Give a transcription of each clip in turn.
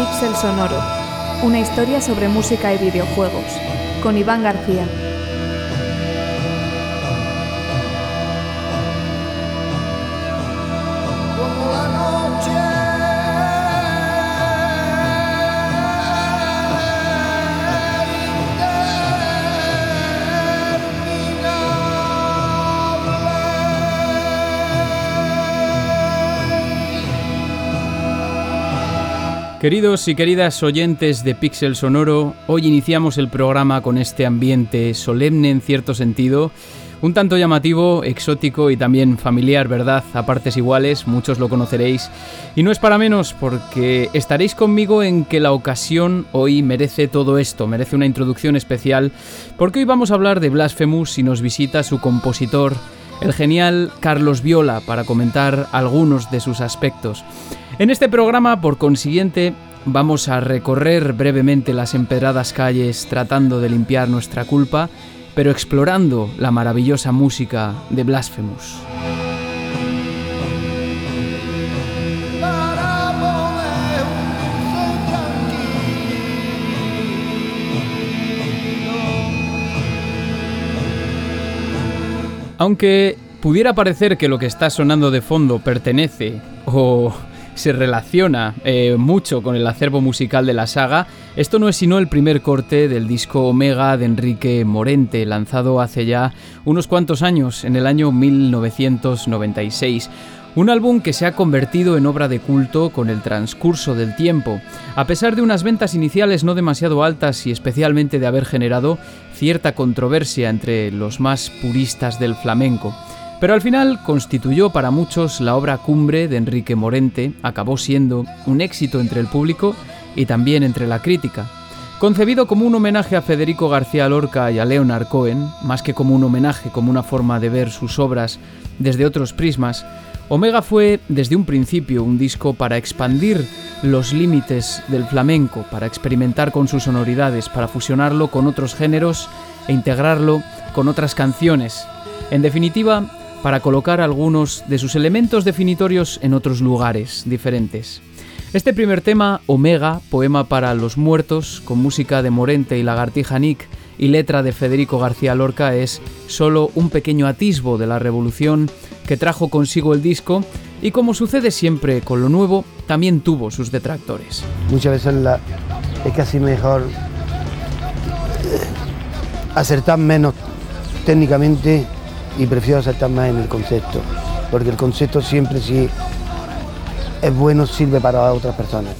Pixel Sonoro, una historia sobre música y videojuegos, con Iván García. Queridos y queridas oyentes de Pixel Sonoro, hoy iniciamos el programa con este ambiente solemne en cierto sentido, un tanto llamativo, exótico y también familiar, ¿verdad? A partes iguales, muchos lo conoceréis. Y no es para menos porque estaréis conmigo en que la ocasión hoy merece todo esto, merece una introducción especial, porque hoy vamos a hablar de Blasphemous y nos visita su compositor, el genial Carlos Viola, para comentar algunos de sus aspectos. En este programa, por consiguiente, vamos a recorrer brevemente las empedradas calles tratando de limpiar nuestra culpa, pero explorando la maravillosa música de Blasphemous. Aunque pudiera parecer que lo que está sonando de fondo pertenece o se relaciona eh, mucho con el acervo musical de la saga, esto no es sino el primer corte del disco Omega de Enrique Morente, lanzado hace ya unos cuantos años, en el año 1996. Un álbum que se ha convertido en obra de culto con el transcurso del tiempo, a pesar de unas ventas iniciales no demasiado altas y especialmente de haber generado cierta controversia entre los más puristas del flamenco. Pero al final constituyó para muchos la obra cumbre de Enrique Morente, acabó siendo un éxito entre el público y también entre la crítica. Concebido como un homenaje a Federico García Lorca y a Leonard Cohen, más que como un homenaje, como una forma de ver sus obras desde otros prismas, Omega fue desde un principio un disco para expandir los límites del flamenco, para experimentar con sus sonoridades, para fusionarlo con otros géneros e integrarlo con otras canciones. En definitiva, para colocar algunos de sus elementos definitorios en otros lugares diferentes. Este primer tema, Omega, poema para los muertos, con música de Morente y Lagartija Nick y letra de Federico García Lorca, es solo un pequeño atisbo de la revolución que trajo consigo el disco y como sucede siempre con lo nuevo, también tuvo sus detractores. Muchas veces es casi mejor eh, acertar menos técnicamente y prefiero aceptar más en el concepto, porque el concepto siempre si es bueno sirve para otras personas.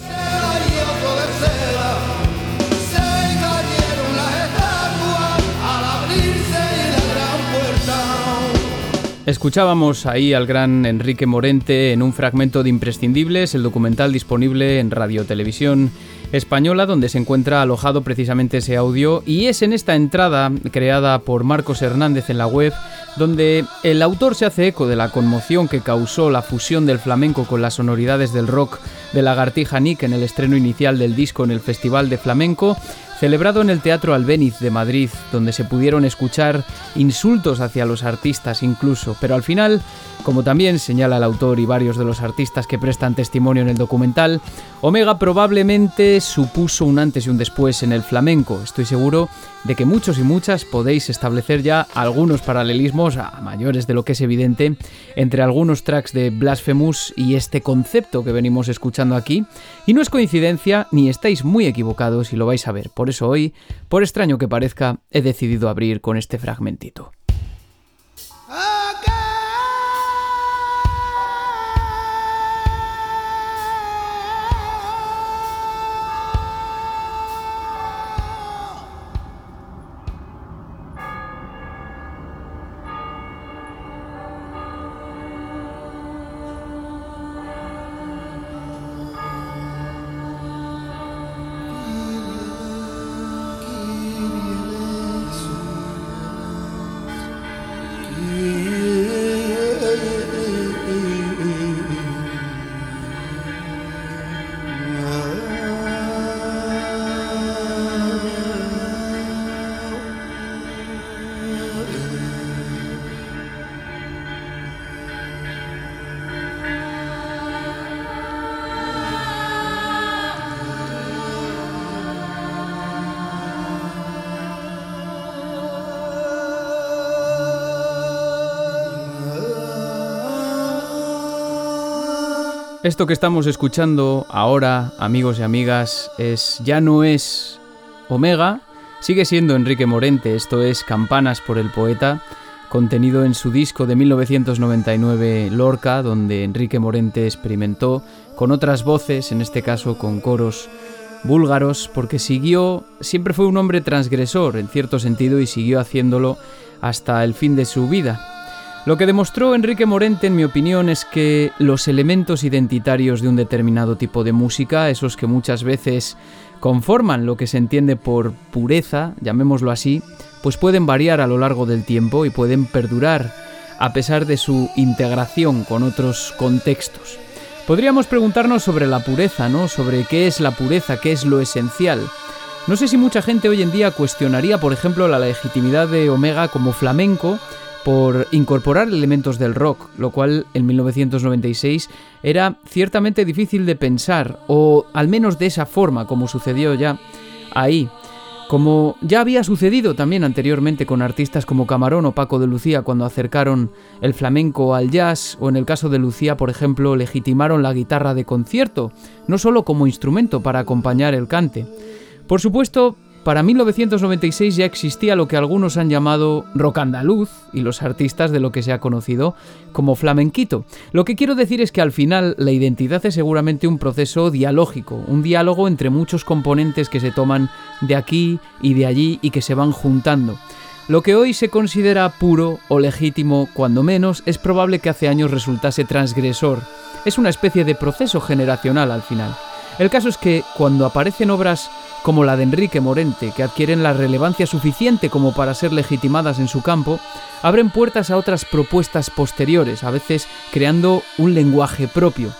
Escuchábamos ahí al gran Enrique Morente en un fragmento de Imprescindibles, el documental disponible en Radio Televisión Española, donde se encuentra alojado precisamente ese audio, y es en esta entrada creada por Marcos Hernández en la web donde el autor se hace eco de la conmoción que causó la fusión del flamenco con las sonoridades del rock de Lagartija Nick en el estreno inicial del disco en el Festival de Flamenco, celebrado en el Teatro Albéniz de Madrid, donde se pudieron escuchar insultos hacia los artistas incluso, pero al final, como también señala el autor y varios de los artistas que prestan testimonio en el documental, Omega probablemente supuso un antes y un después en el flamenco. Estoy seguro de que muchos y muchas podéis establecer ya algunos paralelismos, a mayores de lo que es evidente, entre algunos tracks de Blasphemous y este concepto que venimos escuchando aquí. Y no es coincidencia, ni estáis muy equivocados y lo vais a ver. Eso hoy, por extraño que parezca, he decidido abrir con este fragmentito. Esto que estamos escuchando ahora, amigos y amigas, es ya no es Omega, sigue siendo Enrique Morente, esto es Campanas por el poeta, contenido en su disco de 1999 Lorca, donde Enrique Morente experimentó con otras voces, en este caso con coros búlgaros, porque siguió, siempre fue un hombre transgresor en cierto sentido y siguió haciéndolo hasta el fin de su vida. Lo que demostró Enrique Morente, en mi opinión, es que los elementos identitarios de un determinado tipo de música, esos que muchas veces conforman lo que se entiende por pureza, llamémoslo así, pues pueden variar a lo largo del tiempo y pueden perdurar a pesar de su integración con otros contextos. Podríamos preguntarnos sobre la pureza, ¿no? Sobre qué es la pureza, qué es lo esencial. No sé si mucha gente hoy en día cuestionaría, por ejemplo, la legitimidad de Omega como flamenco por incorporar elementos del rock, lo cual en 1996 era ciertamente difícil de pensar, o al menos de esa forma, como sucedió ya ahí. Como ya había sucedido también anteriormente con artistas como Camarón o Paco de Lucía cuando acercaron el flamenco al jazz, o en el caso de Lucía, por ejemplo, legitimaron la guitarra de concierto, no solo como instrumento para acompañar el cante. Por supuesto, para 1996 ya existía lo que algunos han llamado rock andaluz y los artistas de lo que se ha conocido como flamenquito. Lo que quiero decir es que al final la identidad es seguramente un proceso dialógico, un diálogo entre muchos componentes que se toman de aquí y de allí y que se van juntando. Lo que hoy se considera puro o legítimo, cuando menos, es probable que hace años resultase transgresor. Es una especie de proceso generacional al final. El caso es que cuando aparecen obras como la de Enrique Morente, que adquieren la relevancia suficiente como para ser legitimadas en su campo, abren puertas a otras propuestas posteriores, a veces creando un lenguaje propio.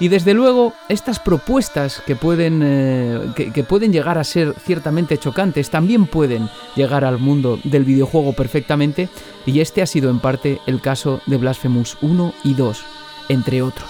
Y desde luego, estas propuestas que pueden, eh, que, pueden llegar a ser ciertamente chocantes, también pueden llegar al mundo del videojuego perfectamente, y este ha sido en parte el caso de Blasphemous 1 y 2, entre otros.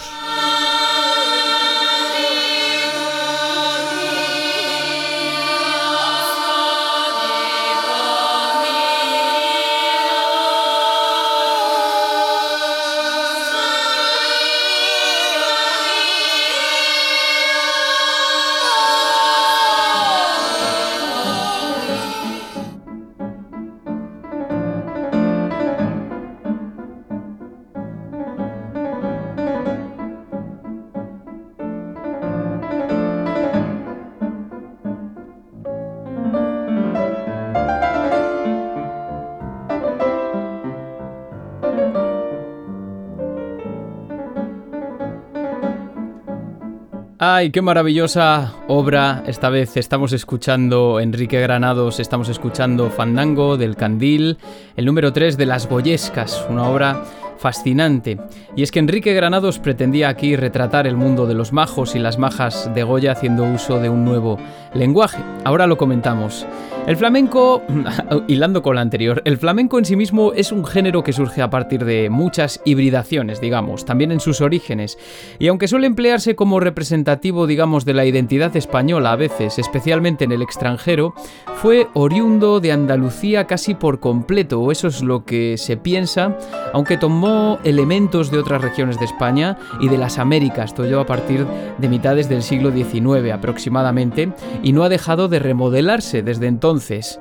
¡Ay, qué maravillosa obra! Esta vez estamos escuchando Enrique Granados, estamos escuchando Fandango del Candil, el número 3 de Las Goyescas, una obra fascinante. Y es que Enrique Granados pretendía aquí retratar el mundo de los majos y las majas de Goya haciendo uso de un nuevo lenguaje. Ahora lo comentamos. El flamenco, hilando con la anterior, el flamenco en sí mismo es un género que surge a partir de muchas hibridaciones, digamos, también en sus orígenes. Y aunque suele emplearse como representativo, digamos, de la identidad española a veces, especialmente en el extranjero, fue oriundo de Andalucía casi por completo, eso es lo que se piensa, aunque tomó elementos de otras regiones de España y de las Américas, todo a partir de mitades del siglo XIX aproximadamente, y no ha dejado de remodelarse desde entonces.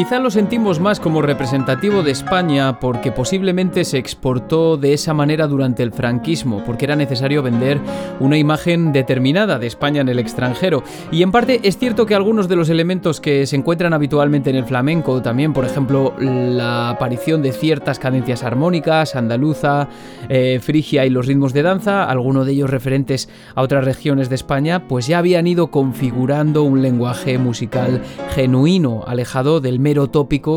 Quizá lo sentimos más como representativo de España porque posiblemente se exportó de esa manera durante el franquismo, porque era necesario vender una imagen determinada de España en el extranjero. Y en parte es cierto que algunos de los elementos que se encuentran habitualmente en el flamenco, también por ejemplo la aparición de ciertas cadencias armónicas, andaluza, eh, frigia y los ritmos de danza, algunos de ellos referentes a otras regiones de España, pues ya habían ido configurando un lenguaje musical genuino, alejado del medio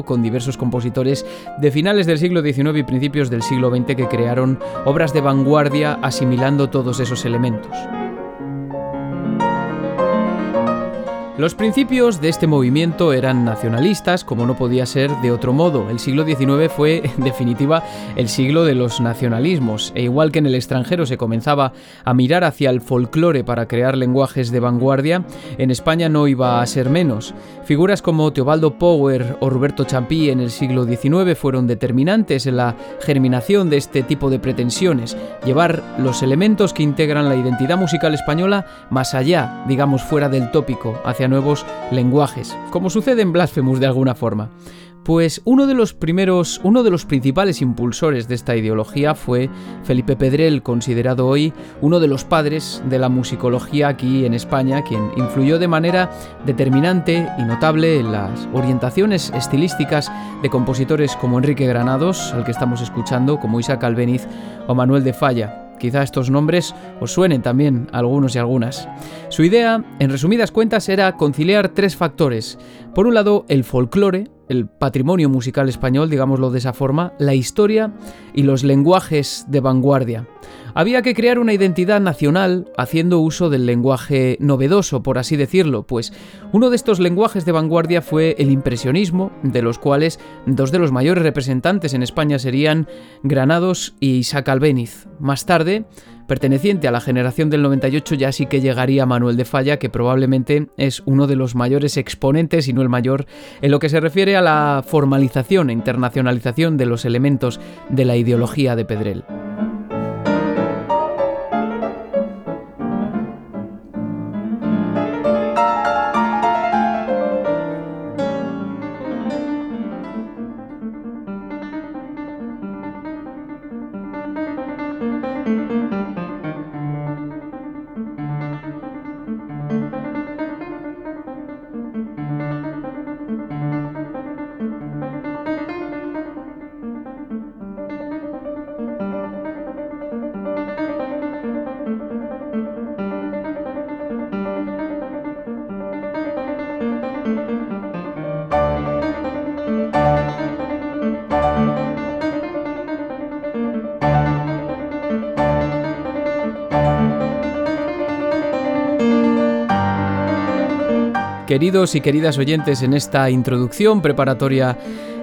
con diversos compositores de finales del siglo XIX y principios del siglo XX que crearon obras de vanguardia asimilando todos esos elementos. Los principios de este movimiento eran nacionalistas, como no podía ser de otro modo. El siglo XIX fue, en definitiva, el siglo de los nacionalismos, e igual que en el extranjero se comenzaba a mirar hacia el folclore para crear lenguajes de vanguardia, en España no iba a ser menos. Figuras como Teobaldo Power o Roberto Champí en el siglo XIX fueron determinantes en la germinación de este tipo de pretensiones, llevar los elementos que integran la identidad musical española más allá, digamos fuera del tópico, hacia nuevos lenguajes, como sucede en Blasphemous de alguna forma. Pues uno de los primeros, uno de los principales impulsores de esta ideología fue Felipe Pedrel, considerado hoy uno de los padres de la musicología aquí en España, quien influyó de manera determinante y notable en las orientaciones estilísticas de compositores como Enrique Granados, al que estamos escuchando, como Isaac Albeniz o Manuel de Falla. Quizá estos nombres os suenen también a algunos y algunas. Su idea, en resumidas cuentas, era conciliar tres factores. Por un lado, el folclore, el patrimonio musical español, digámoslo de esa forma, la historia y los lenguajes de vanguardia. Había que crear una identidad nacional haciendo uso del lenguaje novedoso, por así decirlo, pues uno de estos lenguajes de vanguardia fue el impresionismo, de los cuales dos de los mayores representantes en España serían Granados y Isaac Albéniz. Más tarde, perteneciente a la generación del 98, ya sí que llegaría Manuel de Falla, que probablemente es uno de los mayores exponentes, y no el mayor, en lo que se refiere a la formalización e internacionalización de los elementos de la ideología de Pedrel. Queridos y queridas oyentes, en esta introducción preparatoria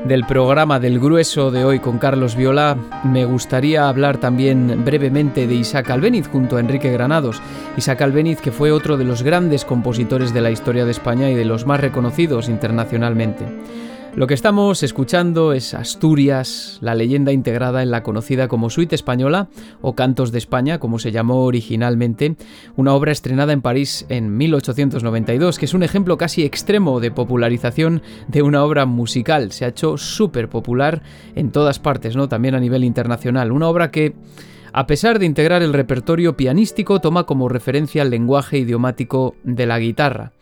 del programa del grueso de hoy con Carlos Viola, me gustaría hablar también brevemente de Isaac Albeniz junto a Enrique Granados. Isaac Albeniz que fue otro de los grandes compositores de la historia de España y de los más reconocidos internacionalmente. Lo que estamos escuchando es Asturias, la leyenda integrada en la conocida como Suite Española o Cantos de España, como se llamó originalmente, una obra estrenada en París en 1892, que es un ejemplo casi extremo de popularización de una obra musical. Se ha hecho súper popular en todas partes, ¿no? También a nivel internacional. Una obra que a pesar de integrar el repertorio pianístico, toma como referencia el lenguaje idiomático de la guitarra.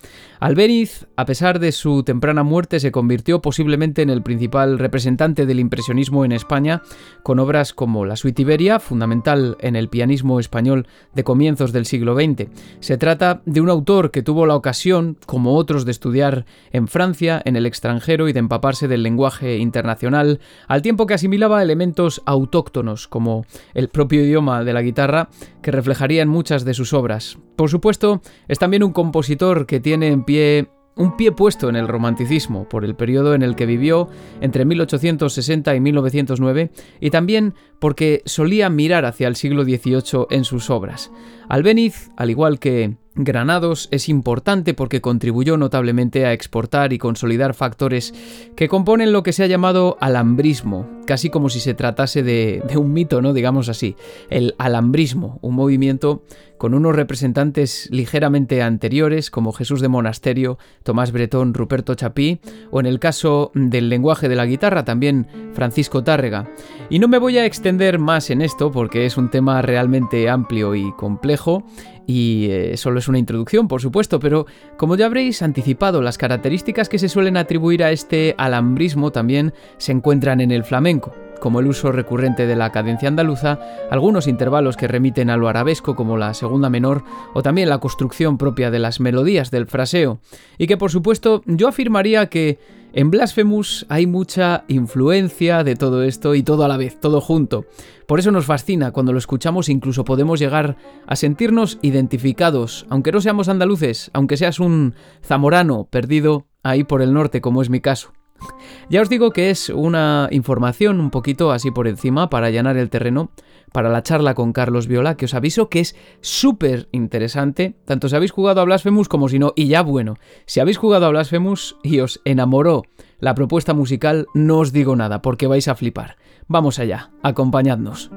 Albeniz, a pesar de su temprana muerte, se convirtió posiblemente en el principal representante del impresionismo en España, con obras como La Suite Iberia, fundamental en el pianismo español de comienzos del siglo XX. Se trata de un autor que tuvo la ocasión, como otros, de estudiar en Francia, en el extranjero y de empaparse del lenguaje internacional, al tiempo que asimilaba elementos autóctonos, como el propio idioma de la guitarra, que reflejarían muchas de sus obras. Por supuesto, es también un compositor que tiene en pie un pie puesto en el romanticismo por el periodo en el que vivió entre 1860 y 1909 y también porque solía mirar hacia el siglo XVIII en sus obras. Albeniz, al igual que Granados es importante porque contribuyó notablemente a exportar y consolidar factores que componen lo que se ha llamado alambrismo, casi como si se tratase de, un mito, ¿no? Digamos así. El alambrismo, un movimiento con unos representantes ligeramente anteriores como Jesús de Monasterio, Tomás Bretón, Ruperto Chapí, o en el caso del lenguaje de la guitarra también Francisco Tárrega. Y no me voy a extender más en esto porque es un tema realmente amplio y complejo y eh, solo es una introducción, por supuesto, pero como ya habréis anticipado, las características que se suelen atribuir a este alambrismo también se encuentran en el flamenco como el uso recurrente de la cadencia andaluza, algunos intervalos que remiten a lo arabesco como la segunda menor o también la construcción propia de las melodías del fraseo, y que por supuesto yo afirmaría que En Blasphemous hay mucha influencia de todo esto y todo a la vez, todo junto. Por eso nos fascina, cuando lo escuchamos incluso podemos llegar a sentirnos identificados, aunque no seamos andaluces, aunque seas un zamorano perdido ahí por el norte como es mi caso. Ya os digo que es una información un poquito así por encima para allanar el terreno para la charla con Carlos Viola, que os aviso que es súper interesante, tanto si habéis jugado a Blasphemous como si no, y ya bueno, si habéis jugado a Blasphemous y os enamoró la propuesta musical, no os digo nada, porque vais a flipar. Vamos allá, acompañadnos.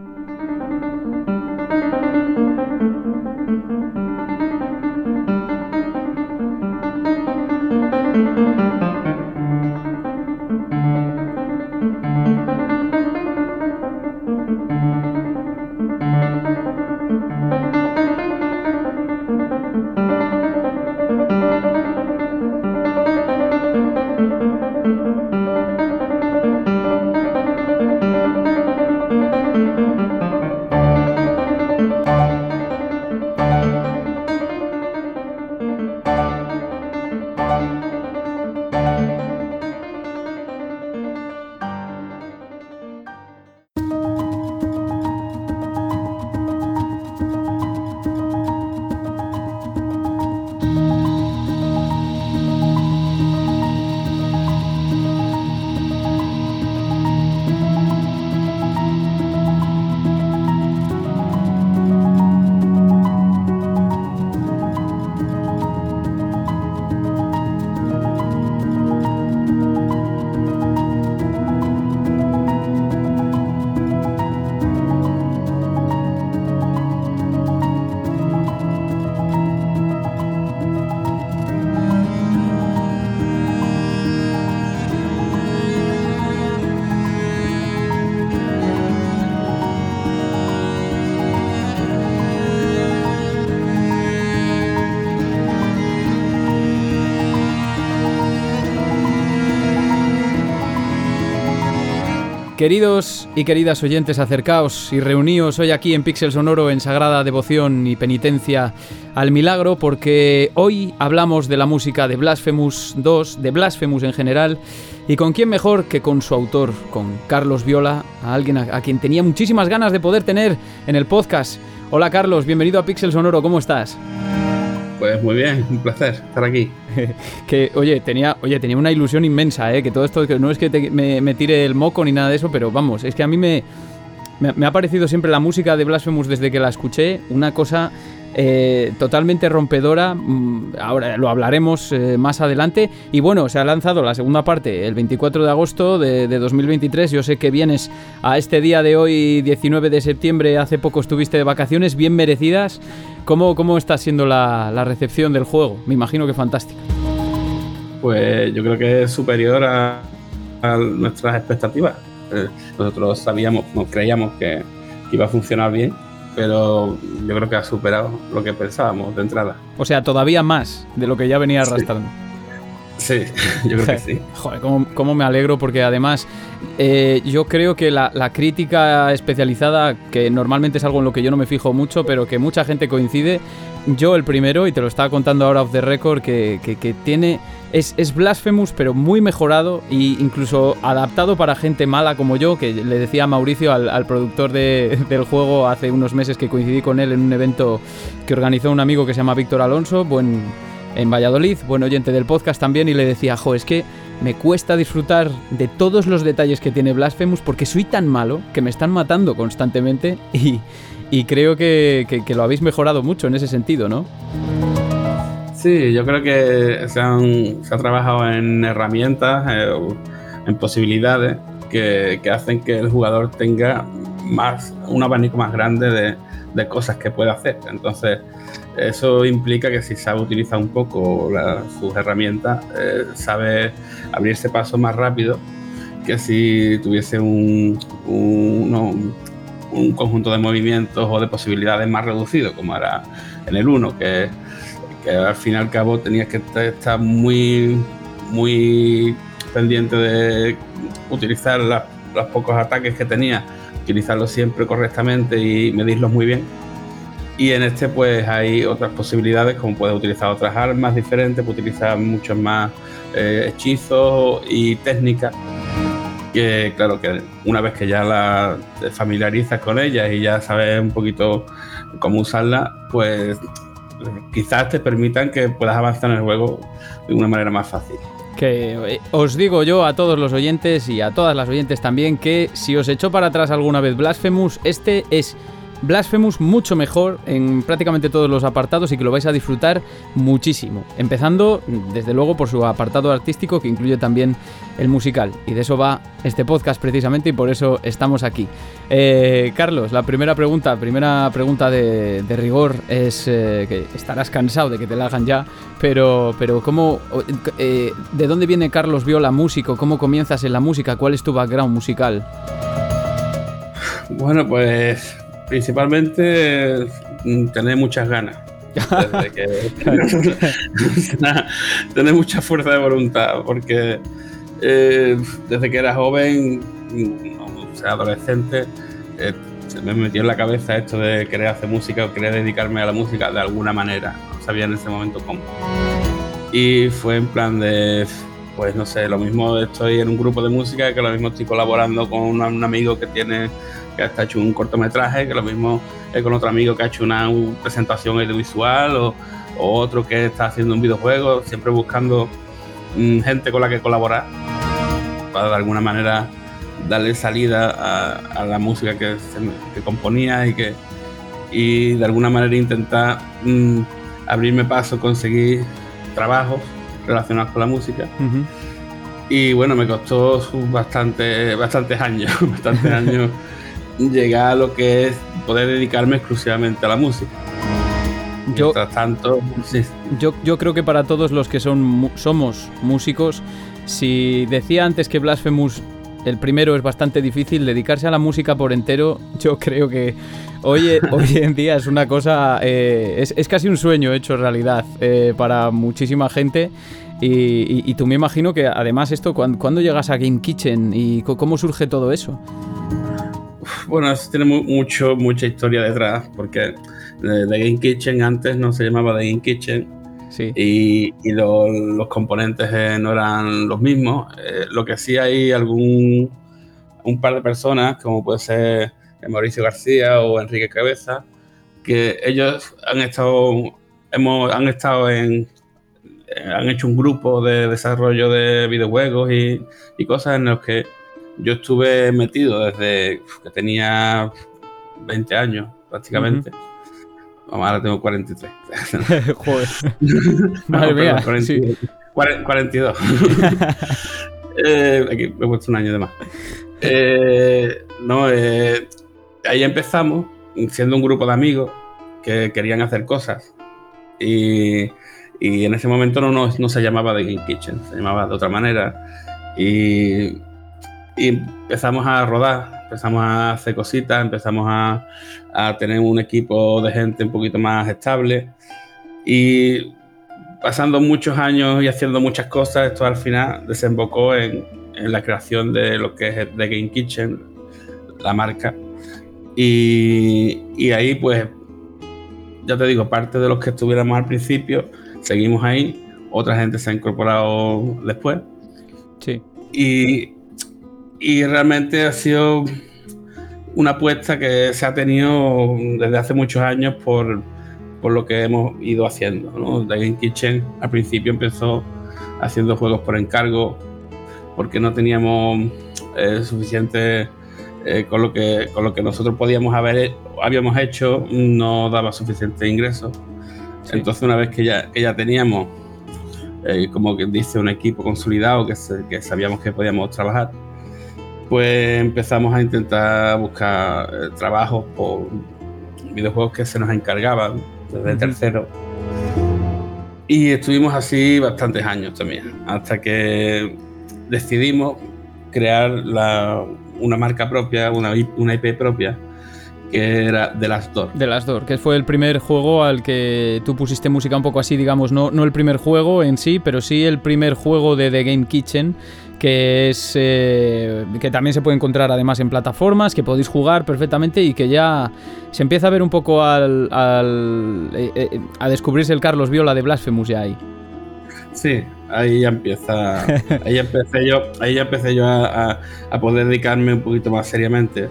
Queridos y queridas oyentes, acercaos y reuníos hoy aquí en Pixel Sonoro en sagrada devoción y penitencia al milagro, porque hoy hablamos de la música de Blasphemous 2, de Blasphemous en general, y con quién mejor que con su autor, con Carlos Viola, a alguien a, quien tenía muchísimas ganas de poder tener en el podcast. Hola Carlos, bienvenido a Pixel Sonoro, ¿cómo estás? Pues muy bien, un placer estar aquí. que, oye, tenía, oye, tenía una ilusión inmensa, ¿eh? Que todo esto, que no es que me, tire el moco ni nada de eso, pero vamos, es que a mí me, me, ha parecido siempre la música de Blasphemous desde que la escuché una cosa eh, totalmente rompedora. Mm, ahora lo hablaremos eh, más adelante. Y bueno, se ha lanzado la segunda parte el 24 de agosto de, 2023. Yo sé que vienes a este día de hoy, 19 de septiembre. Hace poco estuviste de vacaciones, bien merecidas. ¿Cómo, cómo está siendo la, recepción del juego? Me imagino que fantástica. Pues yo creo que es superior a, nuestras expectativas. Eh, nosotros sabíamos, nos creíamos que iba a funcionar bien pero yo creo que ha superado lo que pensábamos de entrada. O sea, todavía más de lo que ya venía arrastrando. Sí, yo creo que sí. Joder, cómo, me alegro porque además eh, yo creo que la, crítica especializada, que normalmente es algo en lo que yo no me fijo mucho, pero que mucha gente coincide, yo el primero, y te lo estaba contando ahora off the record, que, que, tiene... Es, es, Blasphemous, pero muy mejorado e incluso adaptado para gente mala como yo, que le decía Mauricio, al, productor del juego, hace unos meses que coincidí con él en un evento que organizó un amigo que se llama Víctor Alonso, buen, en Valladolid, buen oyente del podcast también, y le decía, jo, es que me cuesta disfrutar de todos los detalles que tiene Blasphemous porque soy tan malo que me están matando constantemente y, y creo que, que, lo habéis mejorado mucho en ese sentido, ¿no? Sí, yo creo que se, han, se ha trabajado en herramientas, eh, en posibilidades que, que, hacen que el jugador tenga más, un abanico más grande de, de cosas que puede hacer. Entonces, eso implica que si sabe utilizar un poco sus herramientas, eh, sabe abrirse paso más rápido que si tuviese un, un, conjunto de movimientos o de posibilidades más reducido, como era en el 1, que, al fin y al cabo tenías que estar muy, muy pendiente de utilizar los pocos ataques que tenía, utilizarlos siempre correctamente y medirlos muy bien Y en este pues hay otras posibilidades, como puedes utilizar otras armas diferentes, puedes utilizar muchos más eh, hechizos y técnicas. Que claro que una vez que ya la familiarizas con ellas y ya sabes un poquito cómo usarla, pues quizás te permitan que puedas avanzar en el juego de una manera más fácil. Que eh, os digo yo a todos los oyentes y a todas las oyentes también que si os echó para atrás alguna vez Blasphemous, este es Blasphemous mucho mejor en prácticamente todos los apartados y que lo vais a disfrutar muchísimo. Empezando, desde luego, por su apartado artístico que incluye también el musical. Y de eso va este podcast precisamente y por eso estamos aquí. Eh, Carlos, la primera pregunta, primera pregunta de, rigor es eh, que estarás cansado de que te la hagan ya, pero, pero ¿cómo, eh, ¿de dónde viene Carlos Viola músico? ¿Cómo comienzas en la música? ¿Cuál es tu background musical? Bueno, pues Principalmente mm, tener muchas ganas. tener mucha fuerza de voluntad, porque eh, desde que era joven, mm, o sea, adolescente, eh, se me metió en la cabeza esto de querer hacer música o querer dedicarme a la música de alguna manera. No sabía en ese momento cómo. Y fue en plan de, pues no sé, lo mismo estoy en un grupo de música que lo mismo estoy colaborando con un amigo que tiene que ha hecho un cortometraje, que lo mismo es con otro amigo que ha hecho una presentación audiovisual o, otro que está haciendo un videojuego, siempre buscando mm, gente con la que colaborar para de alguna manera darle salida a, la música que, componía y que y de alguna manera intentar mm, abrirme paso, conseguir trabajos relacionados con la música. Y bueno, me costó bastante, bastantes años, bastantes años llegar a lo que es poder dedicarme exclusivamente a la música. Yo, tanto, yo, yo creo que para todos los que son, somos músicos, si decía antes que Blasphemous el primero es bastante difícil, dedicarse a la música por entero, yo creo que hoy, hoy en día es una cosa, eh, es, casi un sueño hecho realidad eh, para muchísima gente. Y, tú me imagino que además esto, ¿cuándo, llegas a Game Kitchen y cómo surge todo eso? Bueno, tiene mucho, mucha historia detrás, porque The Game Kitchen antes no se llamaba The Game Kitchen. Sí. Y, los componentes eh, no eran los mismos. Eh, lo que sí hay algún un par de personas, como puede ser Mauricio García o Enrique Cabeza, que ellos han estado, hemos, han estado en, han hecho un grupo de desarrollo de videojuegos y, y cosas en los que yo estuve metido desde que tenía 20 años prácticamente. Ahora tengo 43. Joder. Madre mía. 42. eh, aquí me he puesto un año de más. Eh, no, eh, ahí empezamos siendo un grupo de amigos que querían hacer cosas. Y, y en ese momento no, no, no, se llamaba The Game Kitchen, se llamaba de otra manera. Y y empezamos a rodar, empezamos a hacer cositas, empezamos a, a, tener un equipo de gente un poquito más estable y pasando muchos años y haciendo muchas cosas, esto al final desembocó en, en la creación de lo que es The Game Kitchen, la marca. Y, y ahí pues, ya te digo, parte de los que estuviéramos al principio, seguimos ahí, otra gente se ha incorporado después. Sí. Y y realmente ha sido una apuesta que se ha tenido desde hace muchos años por, por lo que hemos ido haciendo. ¿no? The Game Kitchen al principio empezó haciendo juegos por encargo porque no teníamos eh, suficiente eh, con, lo que, con lo que nosotros podíamos haber habíamos hecho no daba suficiente ingreso entonces una vez que ya, que ya teníamos eh, como que dice un equipo consolidado que, que sabíamos que podíamos trabajar pues empezamos a intentar buscar eh, trabajos por videojuegos que se nos encargaban desde el tercero. Y estuvimos así bastantes años también, hasta que decidimos crear una marca propia, una, una IP propia, que era The Last Door. The Last Door, que fue el primer juego al que tú pusiste música un poco así, digamos, no, no el primer juego en sí, pero sí el primer juego de The Game Kitchen que es eh, que también se puede encontrar además en plataformas, que podéis jugar perfectamente y que ya se empieza a ver un poco al, eh, eh, a descubrirse el Carlos Viola de Blasphemous ya ahí. Sí, ahí ya empieza, ahí empecé yo, ahí ya empecé yo a, poder dedicarme un poquito más seriamente.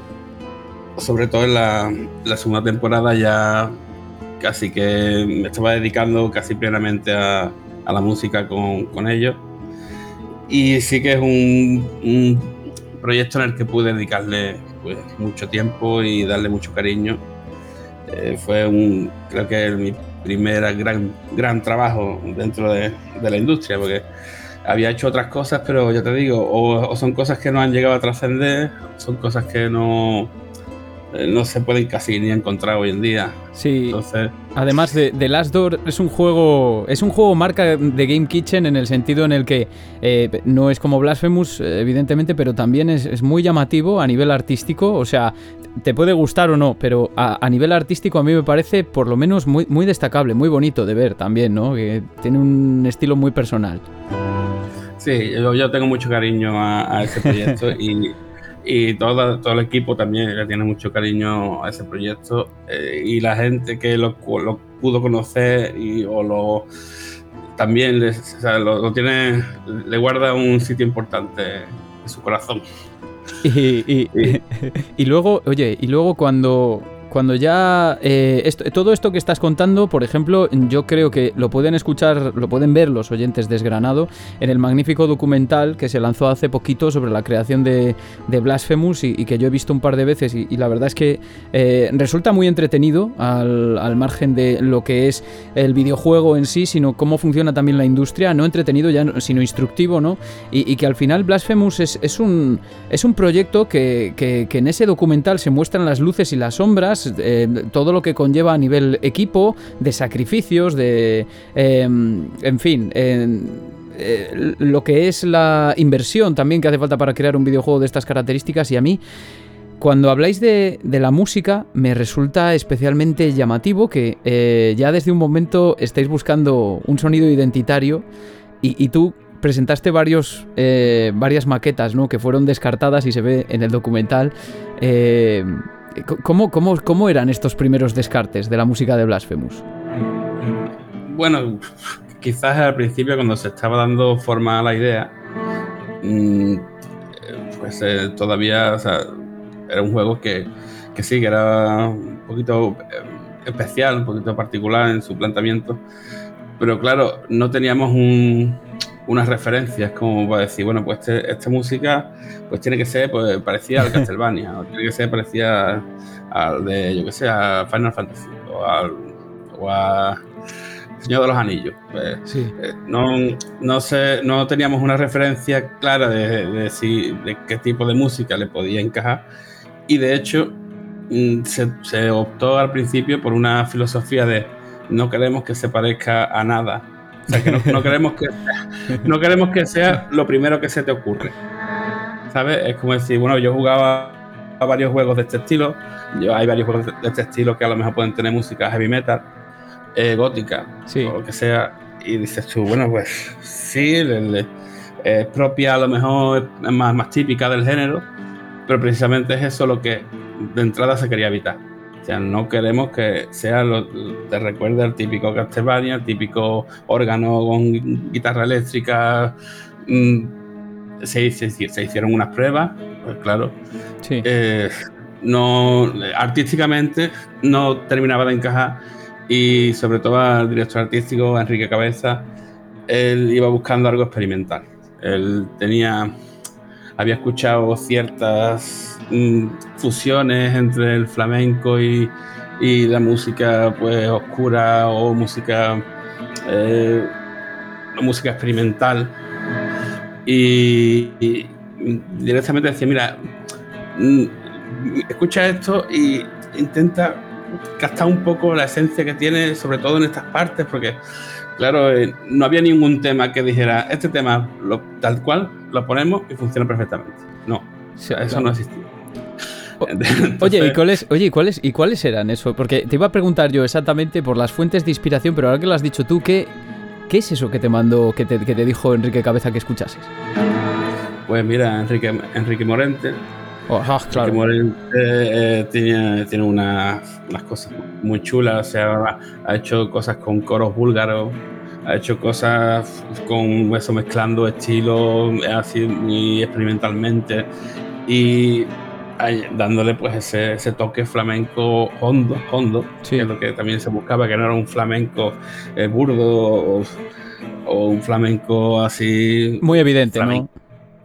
Sobre todo en la, segunda temporada ya casi que me estaba dedicando casi plenamente a, la música con, con ellos y sí que es un, proyecto en el que pude dedicarle pues, mucho tiempo y darle mucho cariño. Eh, fue un, creo que mi primer gran, gran trabajo dentro de, la industria, porque había hecho otras cosas, pero ya te digo, o, son cosas que no han llegado a trascender, son cosas que no, no se pueden casi ni encontrar hoy en día. Sí. Entonces, Además de The Last Door es un juego es un juego marca de Game Kitchen en el sentido en el que eh, no es como Blasphemous evidentemente, pero también es, muy llamativo a nivel artístico. O sea, te puede gustar o no, pero a, nivel artístico a mí me parece por lo menos muy, muy destacable, muy bonito de ver también, ¿no? Que tiene un estilo muy personal. Sí, yo, tengo mucho cariño a ese proyecto y y todo, todo el equipo también le tiene mucho cariño a ese proyecto eh, y la gente que lo, lo, pudo conocer y o lo también les, lo, tiene le guarda un sitio importante en su corazón. Y, y luego oye y luego cuando cuando ya eh, todo esto que estás contando, por ejemplo, yo creo que lo pueden escuchar, lo pueden ver los oyentes desgranado en el magnífico documental que se lanzó hace poquito sobre la creación de, Blasphemous y, que yo he visto un par de veces y, la verdad es que eh, resulta muy entretenido al, margen de lo que es el videojuego en sí, sino cómo funciona también la industria, no entretenido ya, sino instructivo, ¿no? Y, que al final Blasphemous es, un, es un proyecto que en ese documental se muestran las luces y las sombras, eh, todo lo que conlleva a nivel equipo, de sacrificios, de... Em, en fin... Eh, lo que es la inversión también que hace falta para crear un videojuego de estas características y a mí cuando habláis de, la música, me resulta especialmente llamativo que eh, ya desde un momento estáis buscando un sonido identitario y, tú presentaste varios, varias maquetas ¿no? que fueron descartadas y se ve en el documental. ¿Cómo, cómo, eran estos primeros descartes de la música de Blasphemous? Bueno, quizás al principio cuando se estaba dando forma a la idea, mm, pues eh, todavía era un juego que, que, sí, que era un poquito eh, especial, un poquito particular en su planteamiento, pero claro, no teníamos un, unas referencias como para decir, bueno, pues este, esta música pues tiene que ser pues, parecida al Castlevania, o tiene que ser parecida al de, yo que sé, a Final Fantasy, o, al, o a Señor de los Anillos. Pues, eh, no, no, sé, no teníamos una referencia clara de, de, si, de qué tipo de música le podía encajar, y de hecho mm, se, se optó al principio por una filosofía de no queremos que se parezca a nada o sea, que no, queremos que, no queremos que sea lo primero que se te ocurre. ¿Sabes? Es como decir, bueno, yo jugaba a varios juegos de este estilo. Yo, hay varios juegos de este estilo que a lo mejor pueden tener música heavy metal, eh, gótica, o lo que sea. Y dices tú, bueno, pues sí, es propia, a lo mejor es más, más típica del género, pero precisamente es eso lo que de entrada se quería evitar sea, no queremos que sea lo te recuerde al típico Castlevania, el típico órgano con guitarra eléctrica. Mm, se, se, hicieron unas pruebas, pues claro. Sí. Eh, no, artísticamente no terminaba de encajar y sobre todo al director artístico, Enrique Cabeza, él iba buscando algo experimental. Él tenía, había escuchado ciertas Mm, fusiones entre el flamenco y, la música pues oscura o música eh, música experimental. Y, directamente decía mira mm, escucha esto y intenta captar un poco la esencia que tiene sobre todo en estas partes porque claro eh, no había ningún tema que dijera este tema tal cual lo ponemos y funciona perfectamente no eso no existía oye, ¿y cuáles, oye cuáles, ¿y cuáles eran eso? Porque te iba a preguntar yo exactamente por las fuentes de inspiración, pero ahora que lo has dicho tú, ¿qué, qué es eso que te mandó, que te, que te dijo Enrique Cabeza que escuchases? Pues mira, Enrique, Enrique Morente. Oh, ah, claro. Morente eh, tiene, tiene unas, unas, cosas muy chulas, o sea, ha hecho cosas con coros búlgaros, ha hecho cosas con eso mezclando estilos así muy experimentalmente y dándole pues ese, ese, toque flamenco hondo, hondo que es lo que también se buscaba, que no era un flamenco eh, burdo o, o, un flamenco así... Muy evidente, ¿no?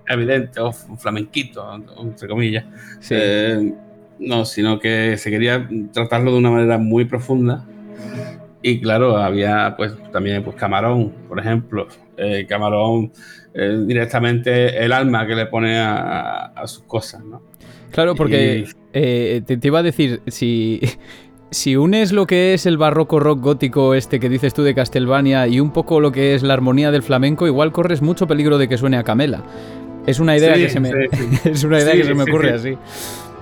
Evidente, o flamenquito, entre comillas. Eh, no, sino que se quería tratarlo de una manera muy profunda. Y claro, había pues también pues Camarón, por ejemplo. Eh, Camarón directamente el alma que le pone a, a sus cosas, ¿no? Claro, porque eh, te, iba a decir, si, si unes lo que es el barroco rock gótico este que dices tú de Castlevania y un poco lo que es la armonía del flamenco, igual corres mucho peligro de que suene a Camela. Es una idea que se me, es una idea que se me ocurre así.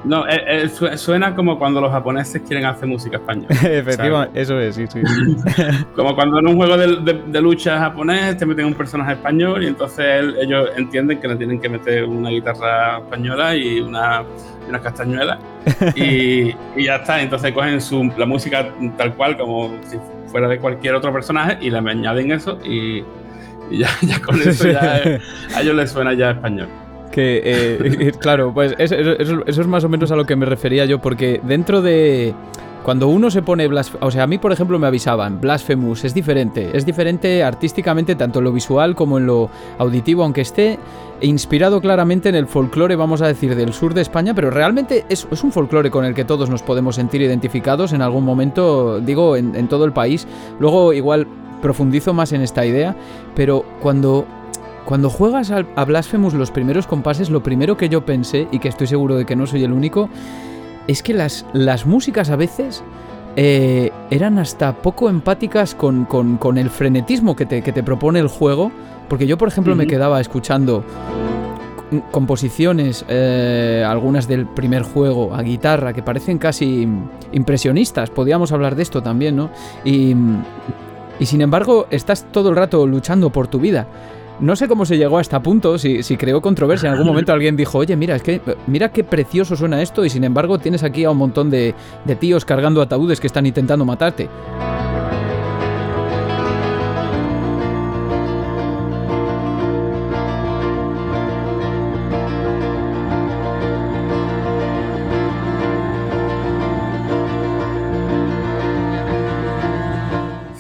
No, eh, eh, suena como cuando los japoneses quieren hacer música española. Efectivamente, eso es, sí, sí. como cuando en un juego de, lucha japonés te meten un personaje español y entonces ellos entienden que le tienen que meter una guitarra española y una, unas castañuelas y, y, ya está. Entonces cogen su, la música tal cual como si fuera de cualquier otro personaje y le añaden eso y, ya, ya, con eso ya a ellos les suena ya español. Que, eh, claro, pues eso, es más o menos a lo que me refería yo, porque dentro de... Cuando uno se pone O sea, a mí, por ejemplo, me avisaban, Blasphemous, es diferente. Es diferente artísticamente, tanto en lo visual como en lo auditivo, aunque esté inspirado claramente en el folclore, vamos a decir, del sur de España, pero realmente es, un folclore con el que todos nos podemos sentir identificados en algún momento, digo, en, en todo el país. Luego, igual profundizo más en esta idea, pero cuando cuando juegas a Blasphemous los primeros compases, lo primero que yo pensé, y que estoy seguro de que no soy el único, es que las, las músicas a veces eh, eran hasta poco empáticas con, el frenetismo que te, que te, propone el juego. Porque yo, por ejemplo, me quedaba escuchando composiciones, eh, algunas del primer juego, a guitarra, que parecen casi impresionistas. Podríamos hablar de esto también, ¿no? Y, y sin embargo, estás todo el rato luchando por tu vida. No sé cómo se llegó a este punto, si, si creó controversia. En algún momento alguien dijo, oye, mira, es que mira qué precioso suena esto y sin embargo tienes aquí a un montón de, de tíos cargando ataúdes que están intentando matarte.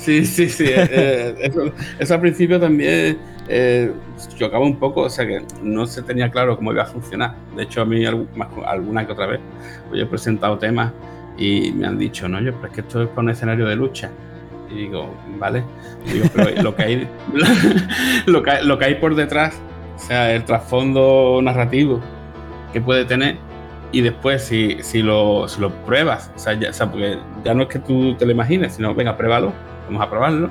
Sí, sí, sí. Eh, eh, eso, al principio también eh, chocaba un poco, o sea que no se tenía claro cómo iba a funcionar. De hecho, a mí alguna que otra vez pues yo he presentado temas y me han dicho, no, yo, pero es que esto es para un escenario de lucha. Y digo, vale. digo, pero lo que hay, lo que, lo que hay por detrás, o sea, el trasfondo narrativo que puede tener, y después si, si, lo, si lo pruebas, o sea, ya, o sea, porque ya no es que tú te lo imagines, sino venga, pruébalo, vamos a probarlo,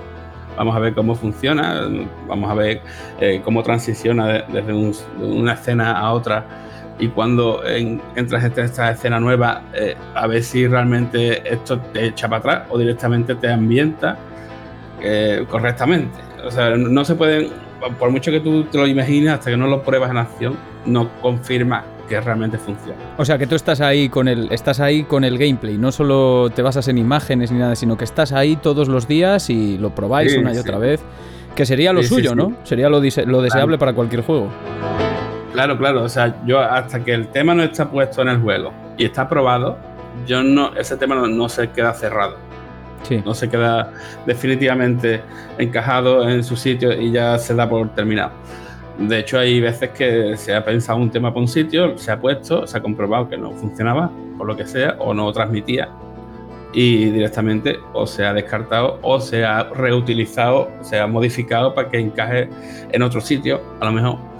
vamos a ver cómo funciona, vamos a ver eh, cómo transiciona desde una escena a otra y cuando entras en esta escena nueva, eh, a ver si realmente esto te echa para atrás o directamente te ambienta eh, correctamente. O sea, no se pueden, por mucho que tú te lo imagines, hasta que no lo pruebas en acción, no confirma que realmente funciona. O sea, que tú estás ahí con el estás ahí con el gameplay, no solo te basas en imágenes ni nada, sino que estás ahí todos los días y lo probáis una y otra vez, que sería lo suyo, ¿no? Sería lo, lo deseable para cualquier juego. Claro, claro, o sea, yo hasta que el tema no está puesto en el juego y está probado, yo no ese tema no, se queda cerrado. No se queda definitivamente encajado en su sitio y ya se da por terminado. De hecho, hay veces que se ha pensado un tema para un sitio, se ha puesto, se ha comprobado que no funcionaba, por lo que sea, o no transmitía, y directamente o se ha descartado o se ha reutilizado, se ha modificado para que encaje en otro sitio, a lo mejor.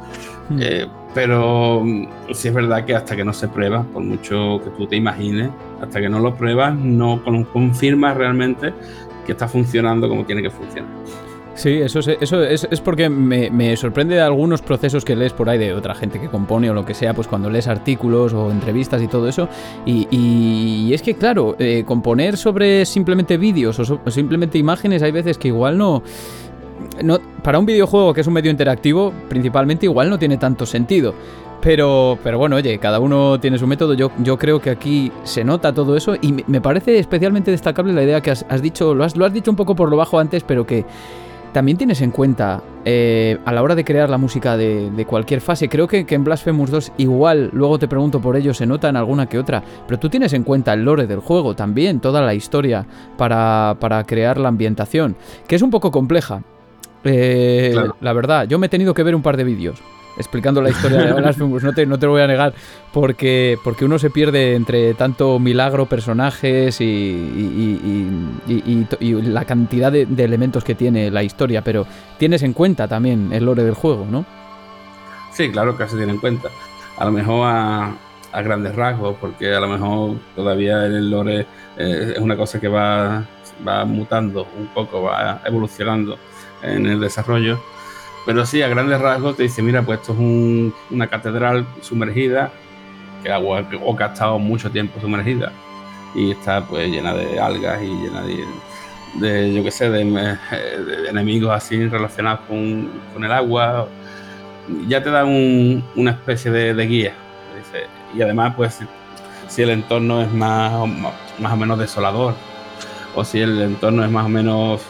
Hmm. Eh, pero mm, sí es verdad que hasta que no se prueba, por mucho que tú te imagines, hasta que no lo pruebas, no confirmas realmente que está funcionando como tiene que funcionar. Sí, eso, es, eso es, es porque me, me, sorprende algunos procesos que lees por ahí de otra gente que compone o lo que sea, pues cuando lees artículos o entrevistas y todo eso. Y, y es que, claro, eh, componer sobre simplemente vídeos o, so, o simplemente imágenes hay veces que igual no... No, para un videojuego que es un medio interactivo, principalmente igual no tiene tanto sentido. Pero, pero bueno, oye, cada uno tiene su método. Yo, yo creo que aquí se nota todo eso y me parece especialmente destacable la idea que has, dicho, lo has, lo has, dicho un poco por lo bajo antes, pero que también tienes en cuenta eh, a la hora de crear la música de, cualquier fase. Creo que, que, en Blasphemous 2 igual, luego te pregunto por ello, se nota en alguna que otra, pero tú tienes en cuenta el lore del juego también, toda la historia para, para crear la ambientación, que es un poco compleja. Eh, claro. La verdad, yo me he tenido que ver un par de vídeos explicando la historia de Blasphemous, no te, no te lo voy a negar, porque, porque uno se pierde entre tanto milagro, personajes y, y, y, y la cantidad de, de, elementos que tiene la historia, pero tienes en cuenta también el lore del juego, ¿no? Sí, claro que se tiene en cuenta. A lo mejor a, a grandes rasgos, porque a lo mejor todavía el lore eh, es una cosa que va, va mutando un poco, va evolucionando en el desarrollo pero sí, a grandes rasgos te dice, mira, pues esto es un, una catedral sumergida, que agua o que ha estado mucho tiempo sumergida, y está pues llena de algas y llena de, de yo qué sé, de, de, enemigos así relacionados con, con, el agua. Ya te da un, una especie de, guía. Y además, pues, si, si el entorno es más, más o menos desolador, o si el entorno es más o menos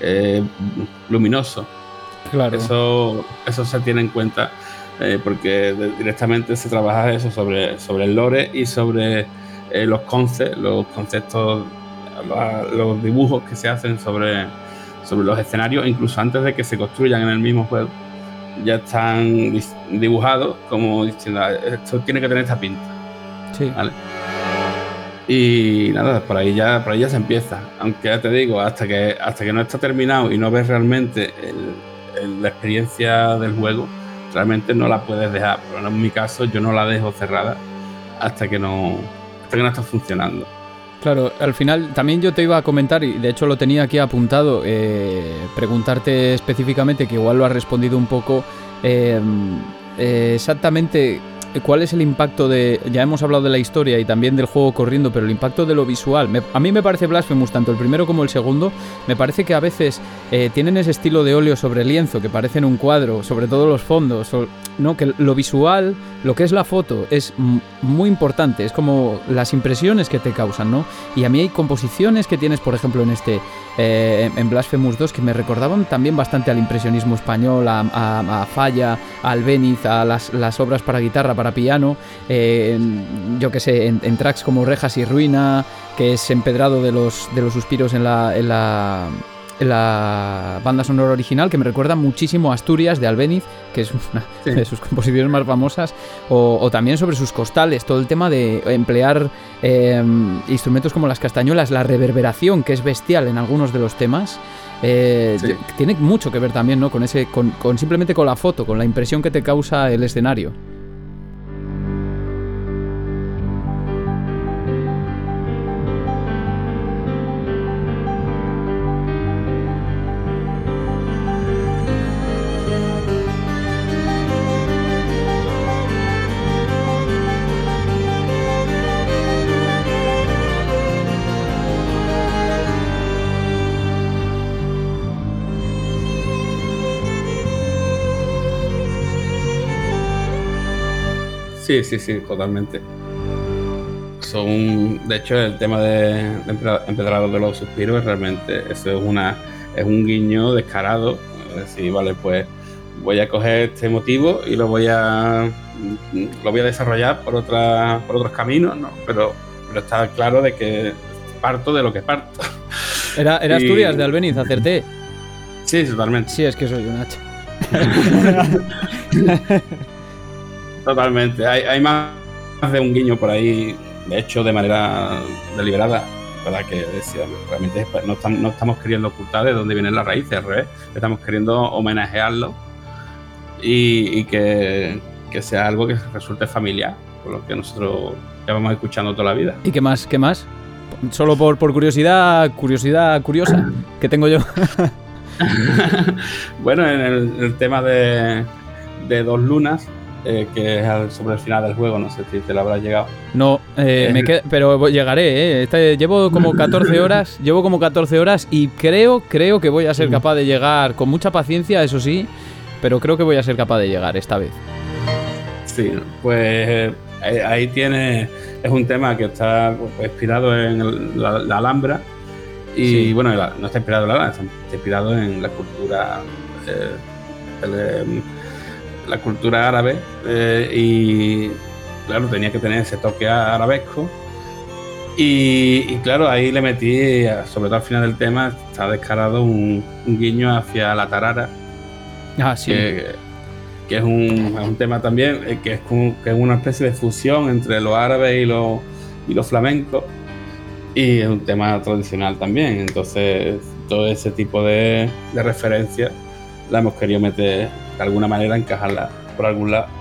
eh, luminoso, Claro. Eso, eso se tiene en cuenta eh, porque directamente se trabaja eso sobre, sobre el lore y sobre eh, los, conce los conceptos, los, los, dibujos que se hacen sobre, sobre los escenarios, incluso antes de que se construyan en el mismo juego. Ya están dibujados como diciendo, esto tiene que tener esta pinta. Sí. ¿vale? Y nada, por ahí ya, por ahí ya se empieza. Aunque ya te digo, hasta que, hasta que no está terminado y no ves realmente la experiencia del juego, realmente no la puedes dejar. Pero en mi caso, yo no la dejo cerrada hasta que no, hasta que no está funcionando. Claro, al final también yo te iba a comentar, y de hecho lo tenía aquí apuntado, eh, preguntarte específicamente, que igual lo has respondido un poco, eh, eh, exactamente cuál es el impacto de. Ya hemos hablado de la historia y también del juego corriendo, pero el impacto de lo visual. Me, a mí me parece Blasphemous, tanto el primero como el segundo. Me parece que a veces eh, tienen ese estilo de óleo sobre lienzo que parecen un cuadro, sobre todo los fondos. ¿no? Que lo visual, lo que es la foto, es muy importante. Es como las impresiones que te causan, ¿no? Y a mí hay composiciones que tienes, por ejemplo, en este. Eh, en Blasphemous 2 que me recordaban también bastante al impresionismo español, a, a, a Falla, a Albéniz, a las, las obras para guitarra para piano, eh, yo que sé, en, en, tracks como Rejas y Ruina, que es empedrado de los, de los suspiros en la, en la, la banda sonora original, que me recuerda muchísimo a Asturias de Albéniz, que es una sí. de sus composiciones más famosas, o, o, también sobre sus costales, todo el tema de emplear eh, instrumentos como las castañuelas, la reverberación, que es bestial en algunos de los temas. Eh, sí. Tiene mucho que ver también, ¿no? Con ese, con, con simplemente con la foto, con la impresión que te causa el escenario. Sí, sí, totalmente. Son, de hecho, el tema de, de Empedrado de los Suspiros, realmente eso es, una, es un guiño descarado. Es decir, vale, pues voy a coger este motivo y lo voy a, lo voy a desarrollar por, otra, por otros caminos, ¿no? Pero, pero está claro de que parto de lo que parto. Era, era y... Asturias de Albeniz, acerté. Sí, totalmente. Sí, es que soy un H. Totalmente. Hay, hay, más de un guiño por ahí, de hecho, de manera deliberada. ¿verdad? Que decía, realmente no estamos, no estamos queriendo ocultar de dónde vienen las raíces, al revés. Estamos queriendo homenajearlo y, y que, que, sea algo que resulte familiar, por lo que nosotros llevamos escuchando toda la vida. ¿Y qué más? ¿Qué más? Solo por, por curiosidad, curiosidad curiosa que tengo yo. bueno, en el, tema de, dos lunas, eh, que es sobre el final del juego, no sé si te lo habrás llegado. No, eh, me pero llegaré, ¿eh? llevo como 14 horas, llevo como 14 horas y creo, creo que voy a ser mm. capaz de llegar con mucha paciencia, eso sí, pero creo que voy a ser capaz de llegar esta vez. Sí, pues ahí tiene, es un tema que está pues, inspirado en la Alhambra y bueno, no está inspirado en la está inspirado en la cultura, eh, la cultura árabe eh, y claro, tenía que tener ese toque arabesco. Y, claro, ahí le metí, sobre todo al final del tema, está descarado un, guiño hacia la tarara. Ah, sí. Que, es, un, tema también eh, que es, que es una especie de fusión entre lo árabe y lo, y lo flamenco y es un tema tradicional también. Entonces, todo ese tipo de, de referencias la hemos querido meter de alguna manera, encajarla por algún lado.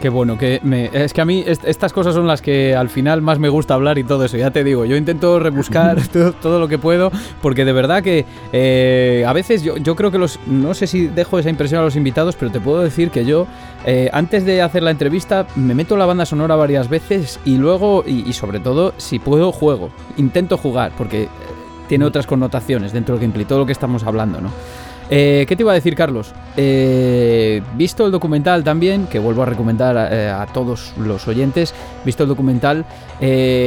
Qué bueno, que me, es que a mí estas cosas son las que al final más me gusta hablar y todo eso, ya te digo, yo intento rebuscar todo, lo que puedo, porque de verdad que eh, a veces yo, yo, creo que los, no sé si dejo esa impresión a los invitados, pero te puedo decir que yo eh, antes de hacer la entrevista me meto la banda sonora varias veces y luego, y, sobre todo, si puedo, juego, intento jugar, porque eh, tiene otras connotaciones dentro del gameplay, todo lo que estamos hablando, ¿no? Eh, ¿Qué te iba a decir, Carlos? Eh, visto el documental también, que vuelvo a recomendar eh, a, todos los oyentes, visto el documental,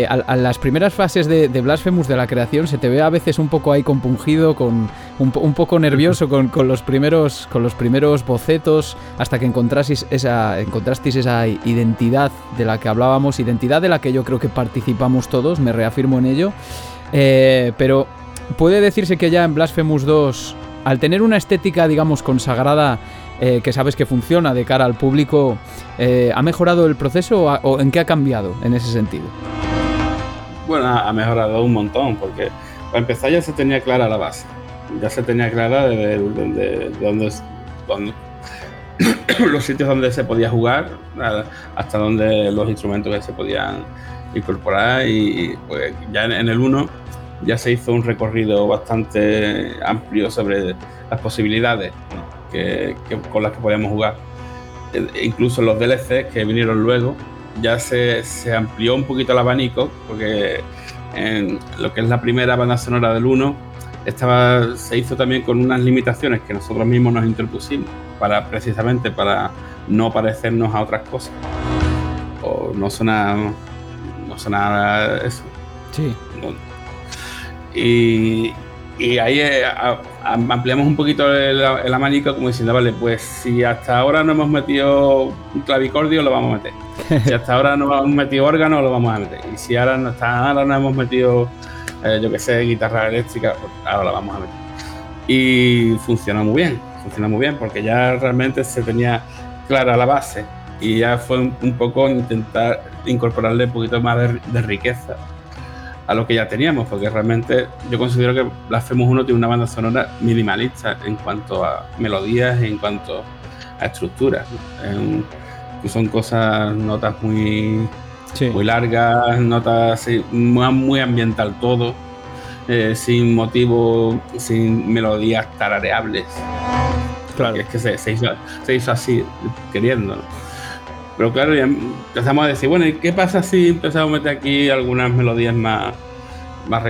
a, las primeras fases de, Blasphemous de la creación se te ve a veces un poco ahí compungido, con, un, poco nervioso con, los primeros, con los primeros bocetos, hasta que encontrasteis esa, encontrasteis esa identidad de la que hablábamos, identidad de la que yo creo que participamos todos, me reafirmo en ello. pero puede decirse que ya en Blasphemous 2 al tener una estética, digamos, consagrada, eh, que sabes que funciona de cara al público, eh, ¿ha mejorado el proceso o, en qué ha cambiado en ese sentido? Bueno, ha mejorado un montón, porque para empezar ya se tenía clara la base, ya se tenía clara de, dónde, los sitios donde se podía jugar, hasta donde los instrumentos que se podían incorporar y pues ya en el 1 ya se hizo un recorrido bastante amplio sobre las posibilidades que, con las que podíamos jugar. E incluso los DLC que vinieron luego, ya se, se, amplió un poquito el abanico, porque en lo que es la primera banda sonora del 1, estaba, se hizo también con unas limitaciones que nosotros mismos nos interpusimos, para, precisamente para no parecernos a otras cosas. O no sonar, no sonar eso. Sí. Y, ahí eh, ampliamos un poquito el, el, abanico como diciendo, vale, pues si hasta ahora no hemos metido un clavicordio, lo vamos a meter. Si hasta ahora no hemos metido órgano, lo vamos a meter. Y si ahora no, hasta ahora no hemos metido, eh, yo que sé, guitarra eléctrica, pues ahora la vamos a meter. Y funciona muy bien, funciona muy bien porque ya realmente se tenía clara la base y ya fue un, poco intentar incorporarle un poquito más de riqueza a lo que ya teníamos, porque realmente yo considero que Blasphemous 1 tiene una banda sonora minimalista en cuanto a melodías y en cuanto a estructuras. son cosas, notas muy, muy largas, notas muy, ambiental todo, eh, sin motivo, sin melodías tarareables. Claro. es que se, se, hizo, se hizo así, queriendo. Pero claro, ya empezamos a decir, bueno, ¿y qué pasa si empezamos a meter aquí algunas melodías más, más,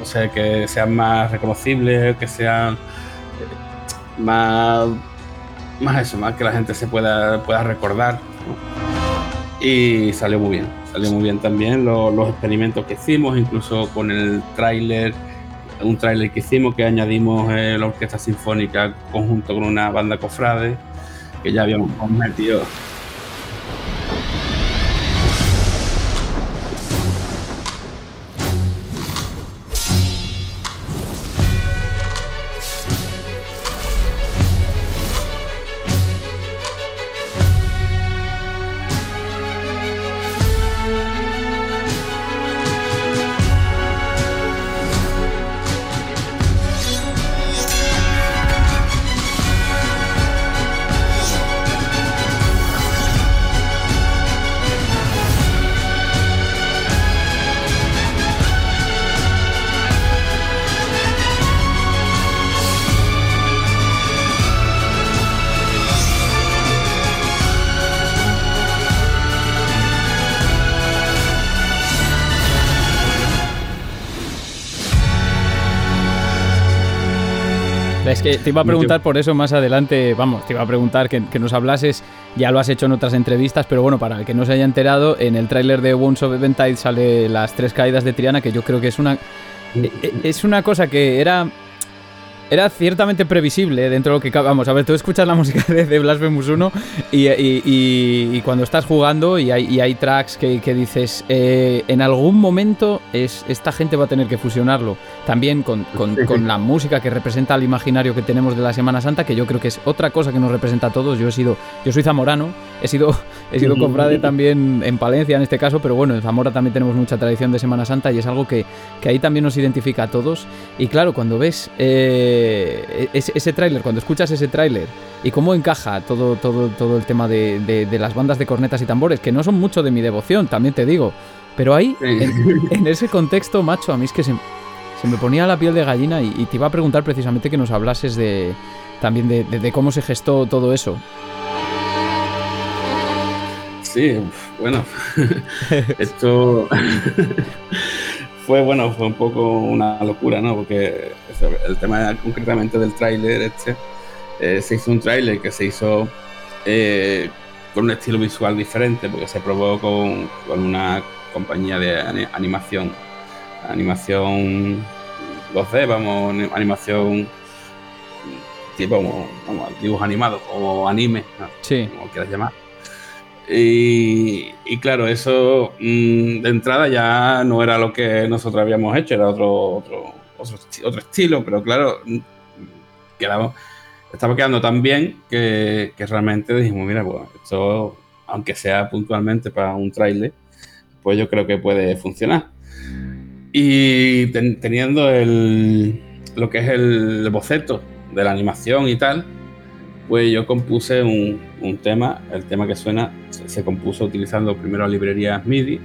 o sea, que sean más reconocibles, que sean eh, más, más eso, más que la gente se pueda, pueda recordar. Y salió muy bien, salió muy bien también los experimentos que hicimos, incluso con el tráiler, un tráiler que hicimos que añadimos eh, la orquesta sinfónica conjunto con una banda cofrade que ya habíamos metido. Te iba a preguntar por eso más adelante, vamos, te iba a preguntar que, nos hablases, ya lo has hecho en otras entrevistas, pero bueno, para el que no se haya enterado, en el tráiler de Once of Eventide sale las tres caídas de Triana, que yo creo que es una... E, e, es una cosa que era era ciertamente previsible dentro de lo que Vamos, a ver, tú escuchas la música de, de Blasphemous 1 y, y, cuando estás jugando y hay, hay tracks que, dices, eh, en algún momento es, esta gente va a tener que fusionarlo. También con, con, la música que representa el imaginario que tenemos de la Semana Santa, que yo creo que es otra cosa que nos representa a todos. Yo he sido, yo soy zamorano, he sido, he sido cofrade también en Palencia en este caso, pero bueno, en Zamora también tenemos mucha tradición de Semana Santa y es algo que, que ahí también nos identifica a todos. Y claro, cuando ves... Eh, eh, ese, tráiler, cuando escuchas ese tráiler y cómo encaja todo, todo, todo el tema de, las bandas de cornetas y tambores, que no son mucho de mi devoción, también te digo, pero ahí, en, ese contexto, macho, a mí es que se, me ponía la piel de gallina y, te iba a preguntar precisamente que nos hablases de también de, cómo se gestó todo eso. Sí, bueno, esto fue bueno, fue un poco una locura, ¿no? Porque el tema concretamente del tráiler este, eh, se hizo un tráiler que se hizo eh, con un estilo visual diferente, porque se probó con, una compañía de animación, animación 2D, vamos, animación tipo, dibujos animados o anime, como quieras llamar. Y, claro, eso mm, de entrada ya no era lo que nosotros habíamos hecho, era otro, otro, otro, estilo, pero claro, mm, quedamos, estaba quedando tan bien que, realmente dijimos, mira, pues esto, aunque sea puntualmente para un trailer, pues yo creo que puede funcionar. Y teniendo el, lo que es el boceto de la animación y tal, pues yo compuse un, un tema, el tema que suena se, compuso utilizando primero librerías MIDI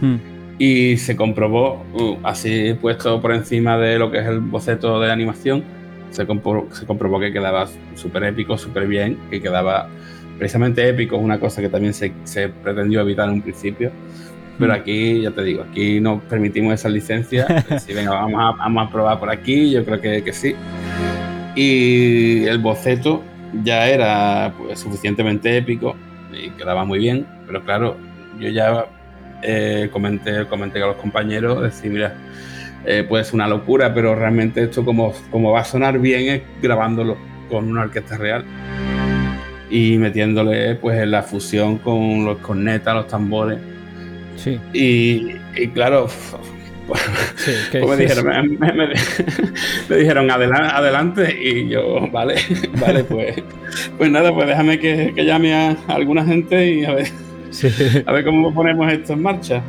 hmm. y se comprobó, uh, así puesto por encima de lo que es el boceto de animación, se, se comprobó que quedaba súper épico, súper bien, que quedaba precisamente épico, es una cosa que también se, se pretendió evitar en un principio. Pero aquí, ya te digo, aquí no permitimos esa licencia. si venga, vamos a, vamos a probar por aquí, yo creo que, que sí. Y el boceto ya era pues, suficientemente épico y quedaba muy bien, pero claro, yo ya eh, comenté, comenté a los compañeros, decir, mira, eh, puede ser una locura, pero realmente esto como, como va a sonar bien es grabándolo con una orquesta real y metiéndole pues en la fusión con los cornetas, los tambores. Sí. Y, y claro, me, dijeron, adelante, y yo, vale, vale, pues, pues nada, pues déjame que, llame a, alguna gente y a ver, a ver cómo ponemos esto en marcha.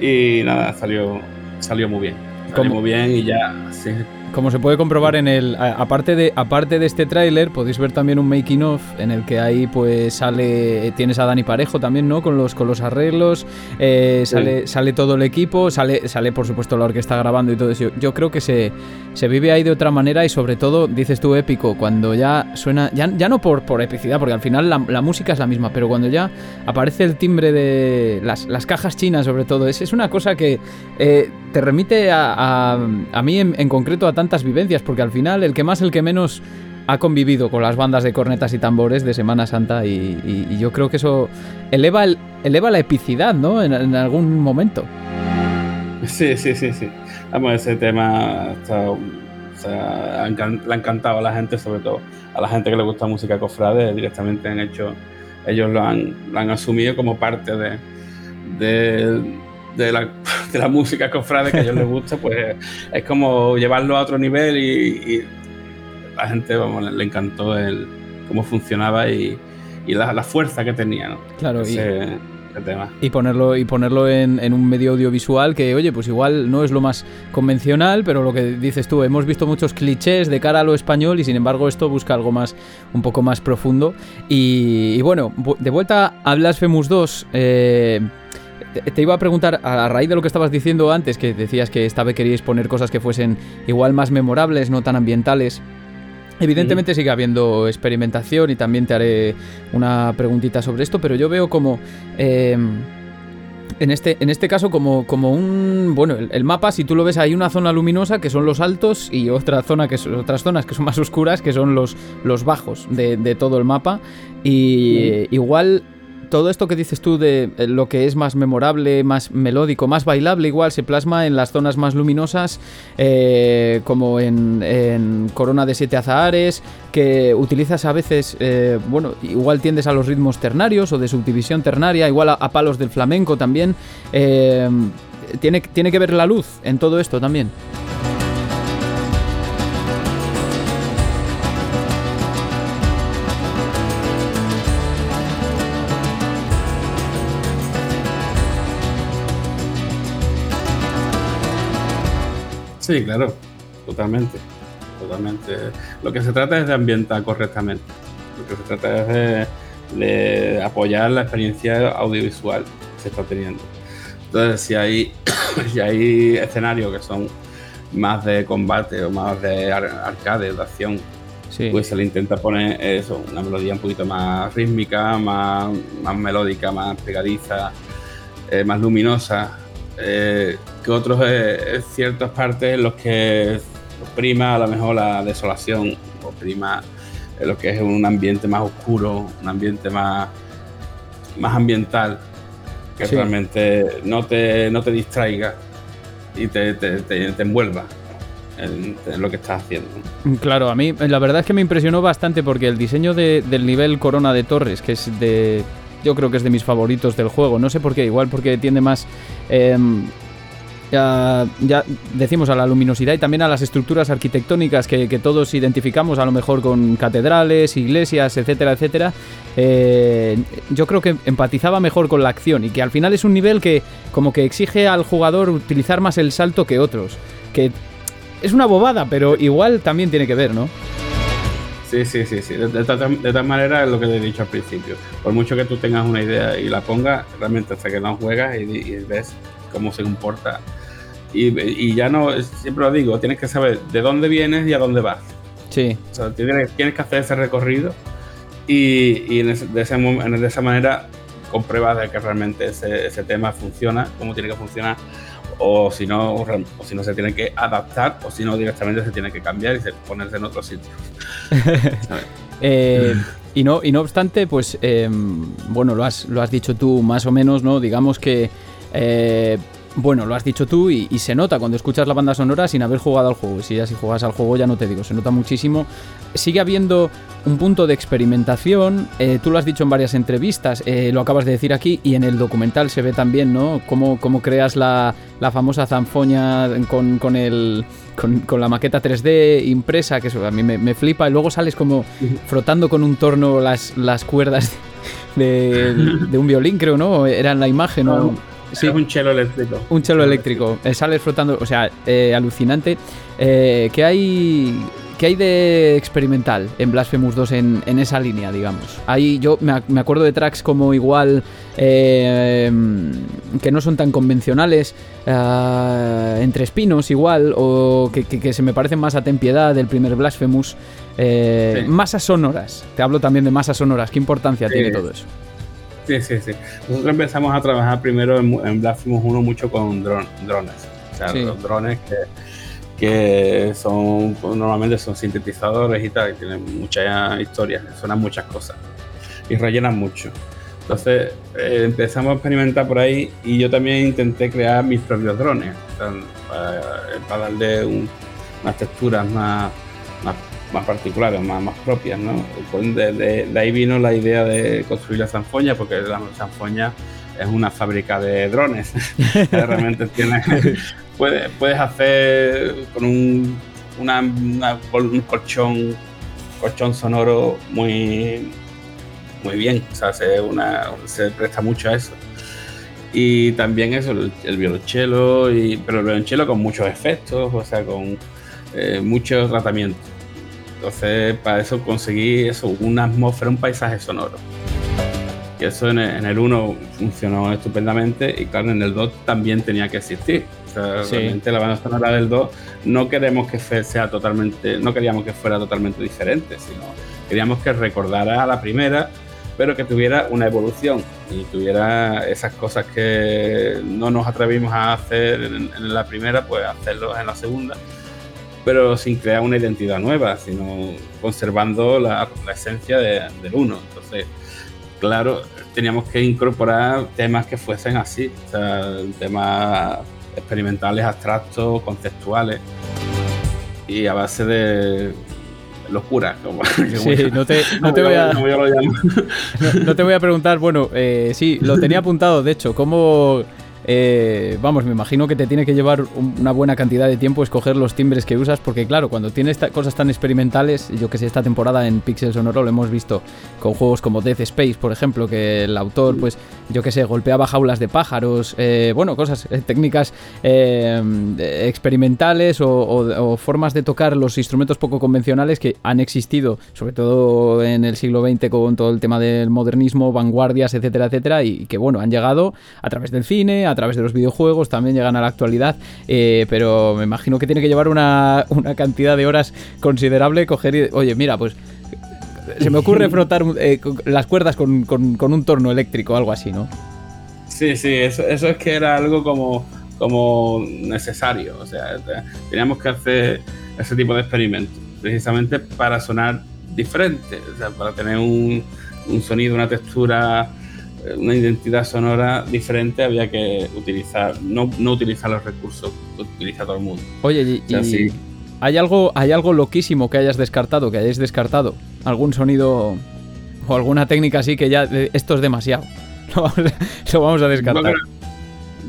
Y nada, salió, salió muy bien. Salió muy bien y ya, sí, como se puede comprobar en el. Aparte de, aparte de este tráiler, podéis ver también un making of en el que ahí pues sale. Tienes a Dani Parejo también, ¿no? Con los, con los arreglos. Eh, sale, sale todo el equipo. Sale, sale, por supuesto, la orquesta grabando y todo eso. Yo creo que se, se vive ahí de otra manera y sobre todo, dices tú, épico, cuando ya suena. Ya, ya no por, por epicidad, porque al final la, música es la misma, pero cuando ya aparece el timbre de las, las cajas chinas, sobre todo, es, es una cosa que eh, te remite a, a, mí en, en concreto a tantas vivencias, porque al final el que más, el que menos ha convivido con las bandas de cornetas y tambores de Semana Santa y, yo creo que eso eleva, el, eleva la epicidad, ¿no? En, algún momento. Sí, sí, sí, sí. Vamos, ese tema le ha encantado a la gente, sobre todo a la gente que le gusta música cofrade, directamente han hecho, ellos lo han, lo han asumido como parte de, de de la, de la música cofrade que a ellos les gusta, pues es como llevarlo a otro nivel y, la gente vamos, le encantó el, cómo funcionaba y, y la, la, fuerza que tenía, ¿no? Claro, Ese, y, tema. y ponerlo, y ponerlo en, en, un medio audiovisual que, oye, pues igual no es lo más convencional, pero lo que dices tú, hemos visto muchos clichés de cara a lo español y sin embargo esto busca algo más, un poco más profundo. Y, bueno, de vuelta a Blasphemous 2, eh, te, iba a preguntar, a raíz de lo que estabas diciendo antes, que decías que esta vez queríais poner cosas que fuesen igual más memorables, no tan ambientales. Evidentemente sigue habiendo experimentación y también te haré una preguntita sobre esto, pero yo veo como... Eh, En este, en este caso, como, como un. Bueno, el, mapa, si tú lo ves, hay una zona luminosa que son los altos y otra zona que son, otras zonas que son más oscuras que son los, los bajos de, de todo el mapa. Y igual todo esto que dices tú de eh, lo que es más memorable, más melódico, más bailable, igual se plasma en las zonas más luminosas, eh, como en, Corona de Siete Azahares, que utilizas a veces, eh, bueno, igual tiendes a los ritmos ternarios o de subdivisión ternaria, igual a, palos del flamenco también. tiene, tiene que ver la luz en todo esto también. Sí, claro, totalmente, totalmente. Lo que se trata es de ambientar correctamente. Lo que se trata es de, apoyar la experiencia audiovisual que se está teniendo. Entonces, si hay, si hay escenarios que son más de combate o más de arcade, de acción, pues se le intenta poner eso, una melodía un poquito más rítmica, más, más melódica, más pegadiza, eh, más luminosa, eh, que otros eh, ciertas partes en los que prima a lo mejor la desolación o prima lo que es un ambiente más oscuro, un ambiente más, más ambiental, que realmente no te, no te distraiga y te, te, envuelva en, lo que estás haciendo. Claro, a mí la verdad es que me impresionó bastante porque el diseño del nivel Corona de Torres, que es de yo creo que es de mis favoritos del juego. No sé por qué, igual porque tiende más... Em, ya, decimos a la luminosidad y también a las estructuras arquitectónicas que, todos identificamos a lo mejor con catedrales, iglesias, etcétera, etcétera. Eh, yo creo que empatizaba mejor con la acción y que al final es un nivel que como que exige al jugador utilizar más el salto que otros. Que es una bobada, pero igual también tiene que ver, ¿no? Sí, sí, sí, sí. De, tal manera es lo que te he dicho al principio. Por mucho que tú tengas una idea y la pongas, realmente hasta que no juegas y, ves cómo se comporta. Y, ya no, siempre lo digo, tienes que saber de dónde vienes y a dónde vas. Sí. O sea, tienes, tienes que hacer ese recorrido y, de, de esa manera compruebas de que realmente ese, ese tema funciona, cómo tiene que funcionar o si no, o si no se tiene que adaptar, o si no directamente se tiene que cambiar y ponerse en otro sitio. Eh, y, no, y no obstante, pues em, bueno, lo has, lo has dicho tú más o menos, ¿no? Digamos que eh, bueno, lo has dicho tú y, se nota cuando escuchas la banda sonora sin haber jugado al juego. Si ya si juegas al juego ya no te digo, se nota muchísimo. Sigue habiendo un punto de experimentación, eh, tú lo has dicho en varias entrevistas, eh, lo acabas de decir aquí y en el documental se ve también, ¿no? Cómo, cómo creas la, famosa zanfoña con, el, con, la maqueta 3D impresa, que eso a mí me, flipa, y luego sales como frotando con un torno las, las cuerdas de, de un violín, creo, ¿no? Era en la imagen, ¿no? Sí. Es un chelo eléctrico. Un chelo eléctrico. Eh, sales flotando, o sea, eh, alucinante. Eh, ¿qué, hay, ¿Qué hay de experimental en Blasphemous 2 en, esa línea, digamos? Ahí yo me, acuerdo de tracks como igual que no son tan convencionales, entre espinos igual, o que, se me parecen más a Tempiedad del primer Blasphemous. Masas sonoras. Te hablo también de masas sonoras. ¿Qué importancia tiene todo eso? Sí, sí, sí. Nosotros empezamos a trabajar primero en, en Blasphemous 1 mucho con drones. O sea, los drones que, que son normalmente son sintetizadores y tal, y tienen muchas historias, suenan muchas cosas y rellenan mucho. Entonces eh, empezamos a experimentar por ahí y yo también intenté crear mis propios drones para, darle unas texturas más, más más particulares, más, más propias, ¿no? Pues de, ahí vino la idea de construir la Sanfoña, porque la Sanfoña es una fábrica de drones. Realmente tienes, puedes, puedes hacer con un, una, un colchón, colchón sonoro muy, muy bien, o sea, se, una, se presta mucho a eso. Y también eso, el, violonchelo, y, pero el violonchelo con muchos efectos, o sea, con eh, mucho tratamiento. Entonces, para eso conseguí eso, una atmósfera, un paisaje sonoro. Y eso en el 1 funcionó estupendamente y claro, en el 2 también tenía que existir. O sea, realmente la banda sonora del 2 no queremos que sea totalmente, no queríamos que fuera totalmente diferente, sino queríamos que recordara a la primera pero que tuviera una evolución y tuviera esas cosas que no nos atrevimos a hacer en, la primera, pues hacerlo en la segunda, pero sin crear una identidad nueva, sino conservando la, esencia del uno. Entonces, claro, teníamos que incorporar temas que fuesen así, o sea, temas experimentales, abstractos, conceptuales y a base de locura. sí, no te, voy a, no, te voy a preguntar, bueno, eh, sí, lo tenía apuntado, de hecho, ¿cómo eh, vamos, me imagino que te tiene que llevar una buena cantidad de tiempo escoger los timbres que usas, porque claro, cuando tienes cosas tan experimentales, yo que sé, esta temporada en Pixel Sonoro lo hemos visto con juegos como Death Space, por ejemplo, que el autor, pues, yo que sé, golpeaba jaulas de pájaros, eh, bueno, cosas, eh, técnicas experimentales o, formas de tocar los instrumentos poco convencionales que han existido, sobre todo en el siglo XX con todo el tema del modernismo, vanguardias, etcétera, etcétera, y que, bueno, han llegado a través del cine, a través de los videojuegos, también llegan a la actualidad, eh, pero me imagino que tiene que llevar una, cantidad de horas considerable coger y, oye, mira, pues se me ocurre frotar eh, las cuerdas con, un torno eléctrico, algo así, ¿no? Sí, sí, eso, eso es que era algo como, como necesario, o sea, teníamos que hacer ese tipo de experimentos, precisamente para sonar diferente, o sea, para tener un, un sonido, una textura una identidad sonora diferente había que utilizar, no, no utilizar los recursos que utiliza todo el mundo. Oye, y, ¿hay, algo, ¿hay algo loquísimo que hayas descartado, que hayáis descartado? ¿Algún sonido o alguna técnica así que ya esto es demasiado? Lo vamos a, descartar.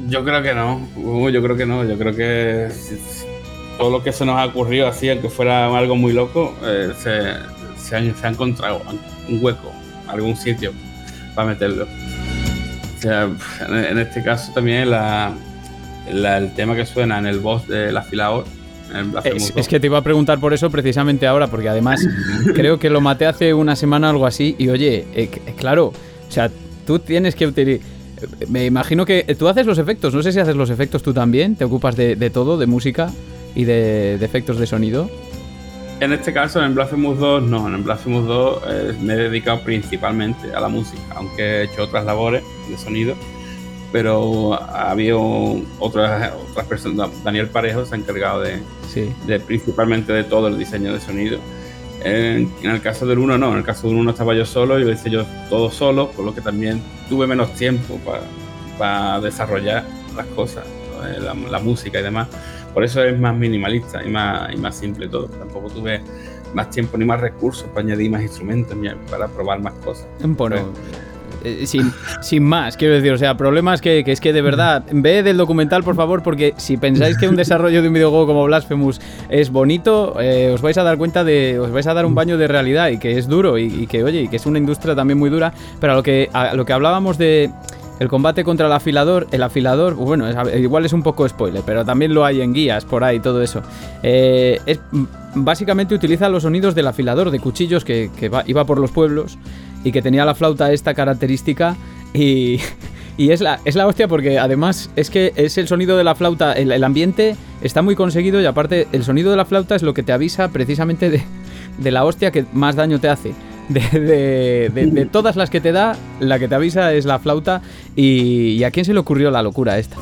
yo creo que no, yo creo que no, yo creo que todo lo que se nos ha ocurrido así, aunque fuera algo muy loco, eh, se, se, ha, encontrado un hueco, algún sitio para meterlo. O sea, en este caso también la, el tema que suena en el boss del afilador. Es, es, que te iba a preguntar por eso precisamente ahora, porque además creo que lo maté hace una semana o algo así. Y oye, eh, eh, claro, o sea, tú tienes que utilizar. Me imagino que tú haces los efectos, no sé si haces los efectos tú también, te ocupas de, todo, de música y de, de efectos de sonido. En este caso, en Blasphemous 2, no. En Blasphemous 2 eh, me he dedicado principalmente a la música, aunque he hecho otras labores de sonido. Pero había otras, otras personas. Daniel Parejo se ha encargado de, de principalmente de todo el diseño de sonido. En, el caso del 1 no, en el caso del 1 estaba yo solo, yo hice yo todo solo, por lo que también tuve menos tiempo para desarrollar las cosas, la música y demás. Por eso es más minimalista y más, y más simple todo. Tampoco tuve más tiempo ni más recursos para añadir más instrumentos para probar más cosas. Bueno, eh, sin, sin, más, quiero decir, o sea, problemas que, que, es que de verdad, ve del documental, por favor, porque si pensáis que un desarrollo de un videojuego como Blasphemous es bonito, eh, os vais a dar cuenta de, os vais a dar un baño de realidad y que es duro y, y, que, oye, y que es una industria también muy dura, pero a lo que, a lo que hablábamos de el combate contra el afilador, el afilador, bueno, igual es un poco spoiler, pero también lo hay en guías por ahí, todo eso. Eh, es, básicamente utiliza los sonidos del afilador de cuchillos que, iba por los pueblos y que tenía la flauta esta característica y, es, la, es la hostia porque además es que es el sonido de la flauta, el, ambiente está muy conseguido y aparte el sonido de la flauta es lo que te avisa precisamente de, de la hostia que más daño te hace de, todas las que te da, la que te avisa es la flauta. Y, a quién se le ocurrió la locura esta?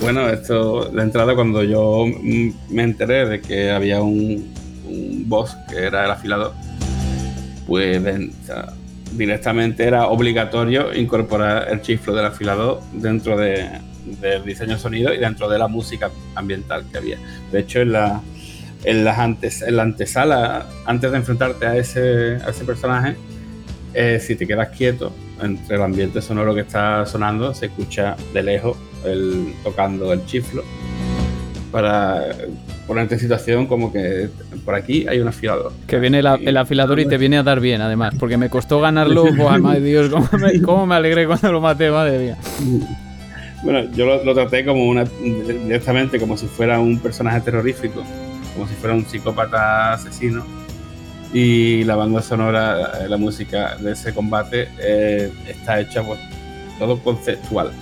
Bueno, esto, la entrada cuando yo me enteré de que había un, boss que era el afilador, pues directamente era obligatorio incorporar el chiflo del afilador dentro de, del diseño sonido y dentro de la música ambiental que había. De hecho, en la, en antes, en la antesala, antes de enfrentarte a ese, a ese personaje, eh, si te quedas quieto entre el ambiente sonoro que está sonando, se escucha de lejos el, tocando el chiflo para ponerte en situación como que por aquí hay un afilador. Que viene el, afilador y te viene a dar bien, además, porque me costó ganarlo. Buah, madre Dios, cómo me, alegré cuando lo maté, madre mía. Bueno, yo lo, traté como una directamente como si fuera un personaje terrorífico, como si fuera un psicópata asesino. Y la banda sonora, la música de ese combate eh, está hecha pues, todo conceptual.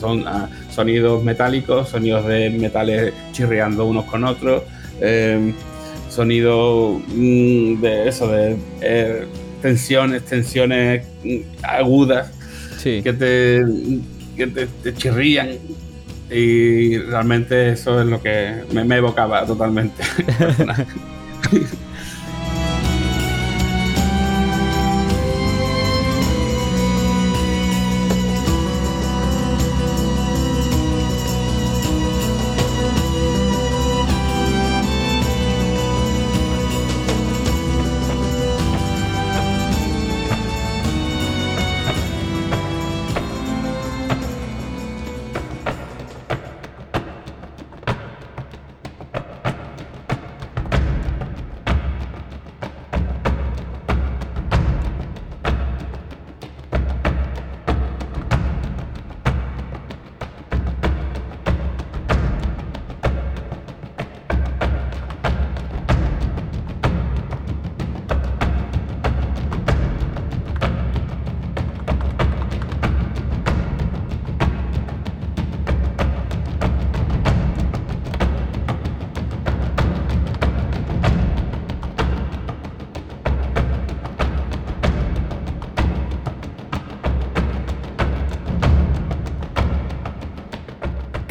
son ah, sonidos metálicos, sonidos de metales chirriando unos con otros, eh, sonidos mm, de eso, de eh, tensiones, tensiones mm, agudas que, te, que te, chirrían. Y realmente eso es lo que me, me evocaba totalmente.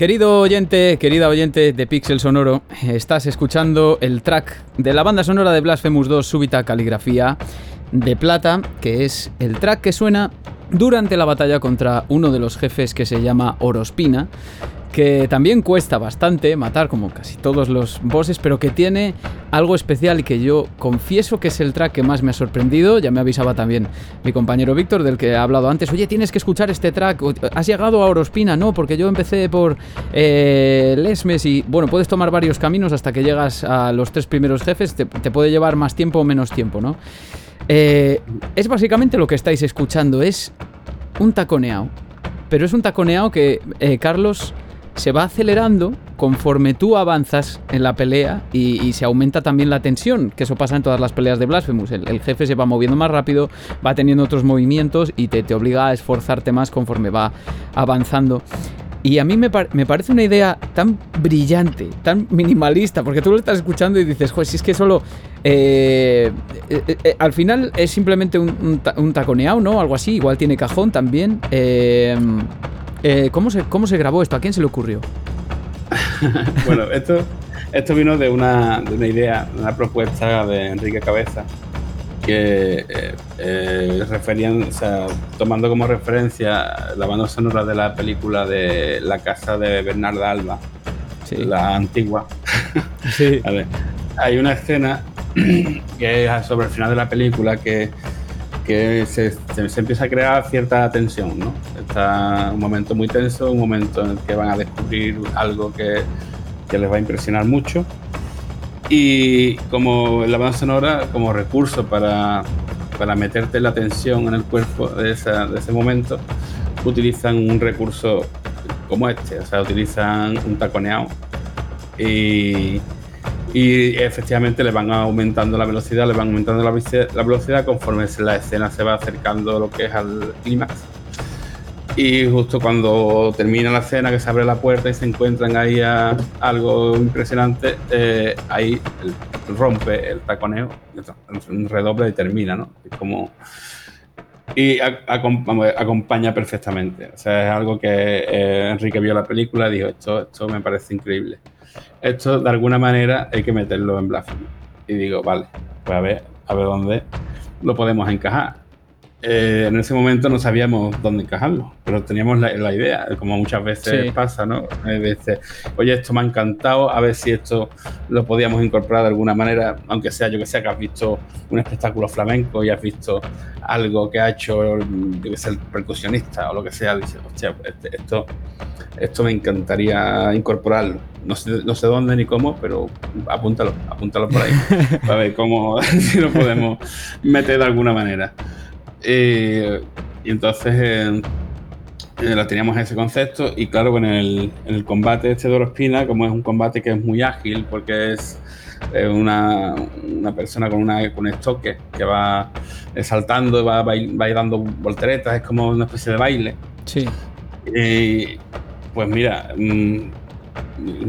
Querido oyente, querida oyente de Pixel Sonoro, estás escuchando el track de la banda sonora de Blasphemous 2 Súbita Caligrafía de Plata, que es el track que suena durante la batalla contra uno de los jefes que se llama Orospina, que también cuesta bastante matar como casi todos los bosses, pero que tiene algo especial y que yo confieso que es el track que más me ha sorprendido. Ya me avisaba también mi compañero Víctor, del que he hablado antes. Oye, tienes que escuchar este track. ¿Has llegado a Orospina? No, porque yo empecé por eh, Lesmes y bueno, puedes tomar varios caminos hasta que llegas a los tres primeros jefes. Te, puede llevar más tiempo o menos tiempo, ¿no? Eh, es básicamente lo que estáis escuchando. Es un taconeado. Pero es un taconeado que, eh, Carlos, se va acelerando conforme tú avanzas en la pelea y, se aumenta también la tensión, que eso pasa en todas las peleas de Blasphemous. El, jefe se va moviendo más rápido, va teniendo otros movimientos y te, te obliga a esforzarte más conforme va avanzando. Y a mí me, parece una idea tan brillante, tan minimalista, porque tú lo estás escuchando y dices, joder, si es que solo... Eh, eh, eh, al final es simplemente un, un, taconeado, ¿no? Algo así, igual tiene cajón también. ¿Cómo, se, ¿Cómo se grabó esto? ¿A quién se le ocurrió? bueno, esto, esto vino de una, de una idea, una propuesta de Enrique Cabeza, que eh, eh, referían, o sea, tomando como referencia la banda sonora de la película de La casa de Bernarda Alba, la antigua. Sí. hay una escena que es sobre el final de la película que, que se, se, empieza a crear cierta tensión, ¿no? Está un momento muy tenso, un momento en el que van a descubrir algo que, que les va a impresionar mucho y como la banda sonora, como recurso para, para meterte la tensión en el cuerpo de, de ese momento, utilizan un recurso como este, o sea, utilizan un taconeado y, y efectivamente le van aumentando la velocidad, le van aumentando la, la velocidad conforme la escena se va acercando a lo que es al clímax y justo cuando termina la escena, que se abre la puerta y se encuentran ahí algo impresionante, eh, ahí rompe el taconeo, redoble y termina, ¿no? Es como. Y acompaña perfectamente. O sea, es algo que eh, Enrique vio la película y dijo: esto, esto me parece increíble. Esto, de alguna manera, hay que meterlo en Blasphemy. Y digo: vale, pues a ver, a ver dónde lo podemos encajar. Eh, en ese momento no sabíamos dónde encajarlo, pero teníamos la, idea, como muchas veces pasa, ¿no? Oye, esto me ha encantado, a ver si esto lo podíamos incorporar de alguna manera, aunque sea, yo que sé, que has visto un espectáculo flamenco y has visto algo que ha hecho, yo que sé, el percusionista o lo que sea, dices, hostia, este, esto, esto me encantaría incorporarlo. No sé, no sé dónde ni cómo, pero apúntalo, apúntalo por ahí, para ver cómo, si lo podemos meter de alguna manera. Eh, y entonces eh, eh teníamos ese concepto y claro, en el, el combate este de Orospina, como es un combate que es muy ágil porque es una, una, persona con, una, con un estoque que va saltando, va, va, va dando volteretas, es como una especie de baile. Sí. pues mira, mm,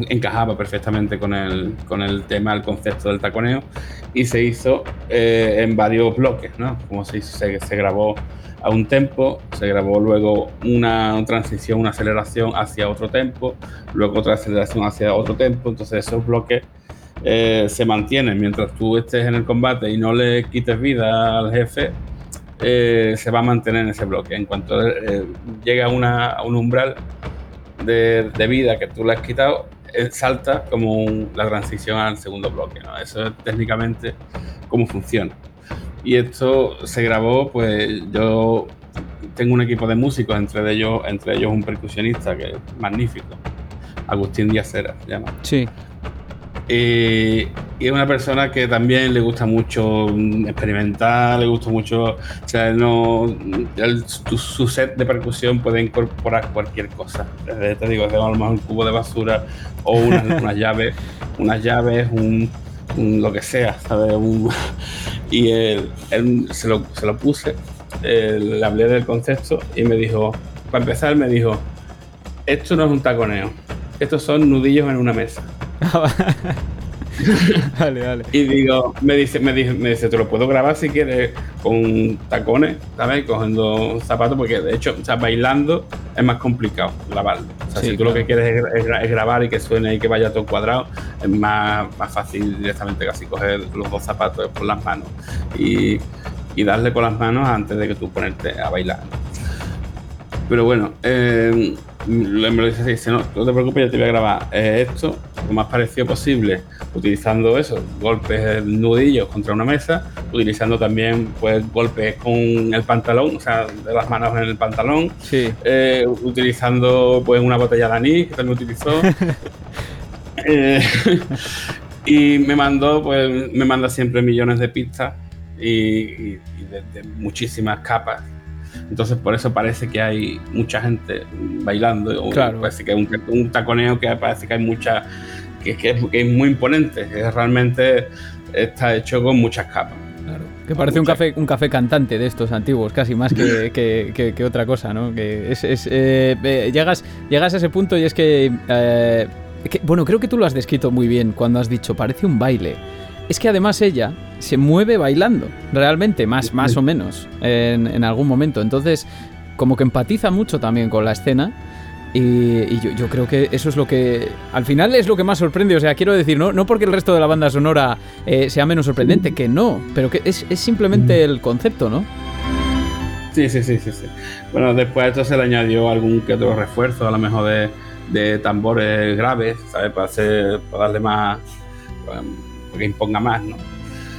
encajaba perfectamente con el, con el tema, el concepto del taconeo y se hizo eh, en varios bloques, ¿no? Como se, se, se grabó a un tempo, se grabó luego una transición, una aceleración hacia otro tempo, luego otra aceleración hacia otro tempo, entonces esos bloques eh, se mantienen mientras tú estés en el combate y no le quites vida al jefe, eh, se va a mantener en ese bloque. En cuanto llega a un umbral de, vida que tú le has quitado, salta como la transición al segundo bloque. Eso es técnicamente cómo funciona. Y esto se grabó, pues yo tengo un equipo de músicos, entre ellos, entre ellos un percusionista que es magnífico, Agustín Díaz se llama. Sí. Y, es una persona que también le gusta mucho experimentar, le gusta mucho, o sea, no, su, set de percusión puede incorporar cualquier cosa. Te digo, tengo a lo mejor un cubo de basura o unas, llaves, unas llaves, un, lo que sea, ¿sabes? y él, se, lo, se, lo, puse, le hablé del concepto y me dijo, para empezar, me dijo, esto no es un taconeo, estos son nudillos en una mesa. vale, vale. Y digo, me dice, me dice, me dice, te lo puedo grabar si quieres con tacones, ¿sabes? Cogiendo zapatos, porque de hecho, o sea, bailando es más complicado grabarlo. O sea, si tú lo que quieres es, grabar y que suene y que vaya todo cuadrado, es más, más fácil directamente casi coger los dos zapatos por las manos y, y darle con las manos antes de que tú ponerte a bailar. Pero bueno, eh, me lo dice dice, no, no te preocupes, ya te voy a grabar eh, esto lo más parecido posible, utilizando eso, golpes nudillos contra una mesa, utilizando también pues golpes con el pantalón, o sea, de las manos en el pantalón, sí. Eh, utilizando pues una botella de anís que también utilizó. Eh, y me mandó, pues me manda siempre millones de pistas y, de muchísimas capas entonces por eso parece que hay mucha gente bailando. Claro. Parece que hay un, taconeo que parece que hay mucha... Que, es, muy imponente. Es, realmente está hecho con muchas capas. Claro. Que parece un café, un café cantante de estos antiguos, casi más que, que, otra cosa, ¿no? Que es, eh, eh, llegas, llegas a ese punto y es que, eh, que, Bueno, creo que tú lo has descrito muy bien cuando has dicho, parece un baile es que además ella se mueve bailando, realmente, más, más o menos, en, algún momento. Entonces, como que empatiza mucho también con la escena. Y, yo, creo que eso es lo que. Al final es lo que más sorprende. O sea, quiero decir, no, no porque el resto de la banda sonora eh, sea menos sorprendente, que no, pero que es, simplemente el concepto, ¿no? Sí, sí, sí, sí, sí. Bueno, después de esto se le añadió algún que otro refuerzo, a lo mejor de, de tambores graves, ¿sabes? Para, hacer, para darle más que imponga más, ¿no?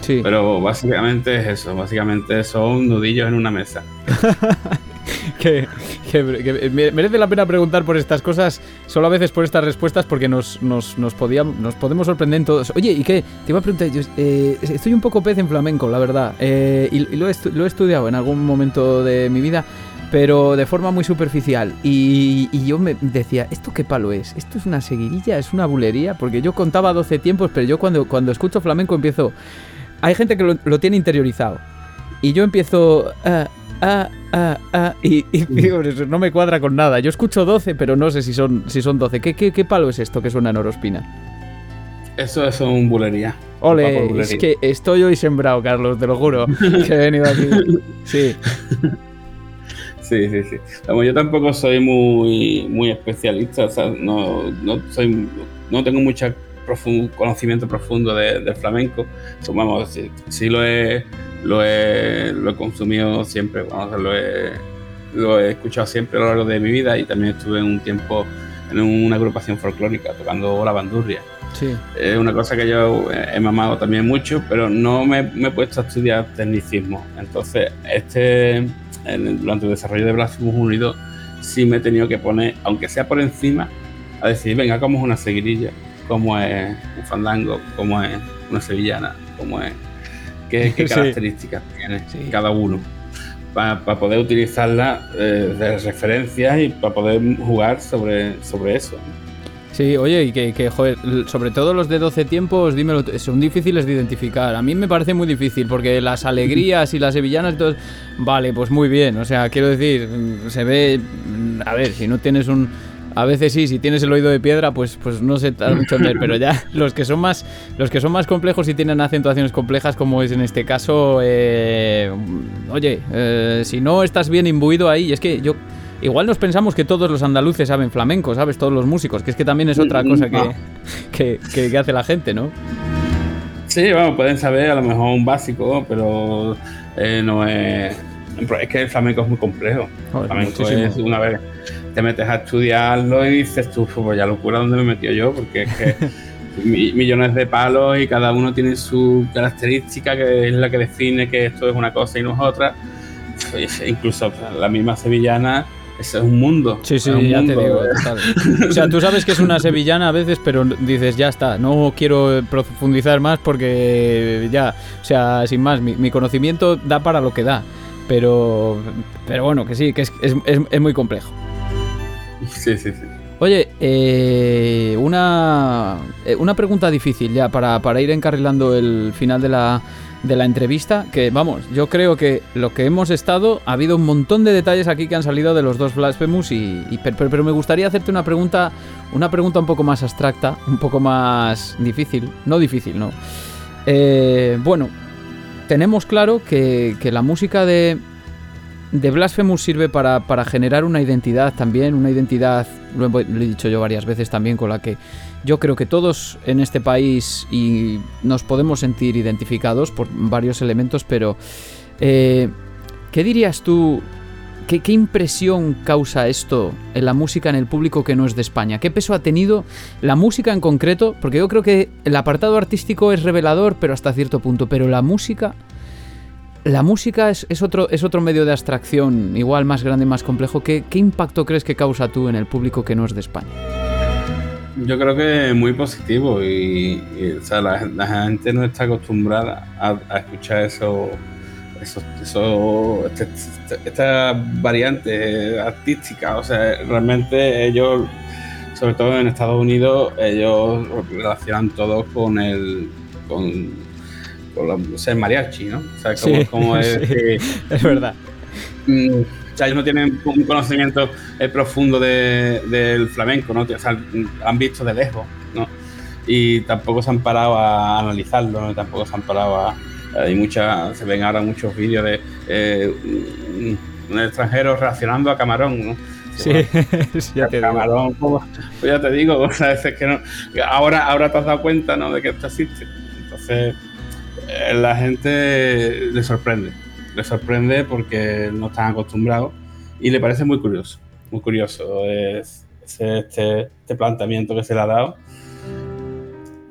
Sí. Pero básicamente es eso, básicamente son nudillos en una mesa. que, merece la pena preguntar por estas cosas, solo a veces por estas respuestas, porque nos, nos, nos, nos podemos sorprender en todos. Oye, ¿y qué? Te iba a preguntar, yo, eh, estoy un poco pez en flamenco, la verdad, eh, y, lo, he lo he estudiado en algún momento de mi vida pero de forma muy superficial. Y, yo me decía, ¿esto qué palo es? ¿Esto es una seguirilla? ¿Es una bulería? Porque yo contaba 12 tiempos, pero yo cuando, cuando escucho flamenco empiezo... Hay gente que lo, tiene interiorizado. Y yo empiezo... Ah, ah, ah, ah y, digo, no me cuadra con nada. Yo escucho 12, pero no sé si son, si son 12. ¿Qué, qué, palo es esto que suena en Orospina? Eso es un bulería. Ole, es que estoy hoy sembrado, Carlos, te lo juro. que he venido aquí. Sí. Sí, sí, sí. yo tampoco soy muy, muy especialista, no, no, soy, no tengo mucho conocimiento profundo del flamenco. vamos, sí, lo, he, lo, he, lo he consumido siempre, lo, he, lo he escuchado siempre a lo largo de mi vida y también estuve un tiempo en una agrupación folclórica tocando la bandurria. Sí. Es una cosa que yo he mamado también mucho, pero no me, me he puesto a estudiar tecnicismo. Entonces, este durante el desarrollo de Blasphemous 1 y 2, sí me he tenido que poner, aunque sea por encima, a decir, venga, cómo es una seguirilla, cómo es un fandango, cómo es una sevillana, cómo es, qué, características tiene cada uno, para poder utilizarla eh, de referencia y para poder jugar sobre, sobre eso. Sí, oye, y que, joder, sobre todo los de 12 tiempos, dímelo, son difíciles de identificar. A mí me parece muy difícil, porque las alegrías y las sevillanas, vale, pues muy bien. O sea, quiero decir, se ve, a ver, si no tienes un a veces sí, si tienes el oído de piedra, pues, pues no sé mucho entender, pero ya los que son más los que son más complejos y tienen acentuaciones complejas, como es en este caso, eh, oye, eh, si no estás bien imbuido ahí, y es que yo igual nos pensamos que todos los andaluces saben flamenco, ¿sabes? Todos los músicos, que es que también es otra mm, cosa que, que, hace la gente, ¿no? Sí, bueno, pueden saber a lo mejor un básico, pero eh, no es. Es que el flamenco es muy complejo. el flamenco es una vez te metes a estudiarlo y dices tú, pues ya locura dónde me metió yo, porque es que millones de palos y cada uno tiene su característica que es la que define que esto es una cosa y no es otra. Incluso la misma sevillana es un mundo. Sí, sí, ya te digo. O sea, tú sabes que es una sevillana a veces, pero dices, ya está, no quiero profundizar más porque ya, o sea, sin más, mi, conocimiento da para lo que da. Pero, pero bueno, que sí, que es, es, es muy complejo. Sí, sí, sí. Oye, eh, una, eh, una pregunta difícil ya para, ir encarrilando el final de la, de la entrevista, que vamos, yo creo que lo que hemos estado, ha habido un montón de detalles aquí que han salido de los dos Blasphemous y, pero, me gustaría hacerte una pregunta, una pregunta un poco más abstracta, un poco más difícil, no difícil, no. Eh, bueno, tenemos claro que la música de, de Blasphemous sirve para, generar una identidad también, una identidad, lo he, dicho yo varias veces también, con la que yo creo que todos en este país y nos podemos sentir identificados por varios elementos, pero eh, ¿qué dirías tú? ¿Qué, ¿Qué impresión causa esto en la música en el público que no es de España? ¿Qué peso ha tenido la música en concreto? Porque yo creo que el apartado artístico es revelador, pero hasta cierto punto, pero la música la música es, otro, es otro medio de abstracción, igual más grande y más complejo. ¿Qué, impacto crees que causa tú en el público que no es de España? Yo creo que muy positivo y, la, gente no está acostumbrada a, escuchar eso, eso, eso este, este, esta variante artística. O sea, realmente ellos, sobre todo en Estados Unidos, ellos relacionan todo con el con con ser mariachi, ¿no? O sea, como, es, es verdad. Mm, o sea, ellos no tienen un conocimiento eh, profundo del flamenco, ¿no? O sea, han visto de lejos, ¿no? Y tampoco se han parado a analizarlo, ¿no? Tampoco se han parado a... Hay muchas, se ven ahora muchos vídeos de eh, un extranjero reaccionando a Camarón, ¿no? Sí, ya te Camarón, digo. Pues, pues, ya te digo, o sea, es que no, ahora, ahora te has dado cuenta, ¿no? De que esto existe. Entonces, eh, la gente le sorprende. Le sorprende porque no están acostumbrados y le parece muy curioso. Muy curioso es, este, este, planteamiento que se le ha dado.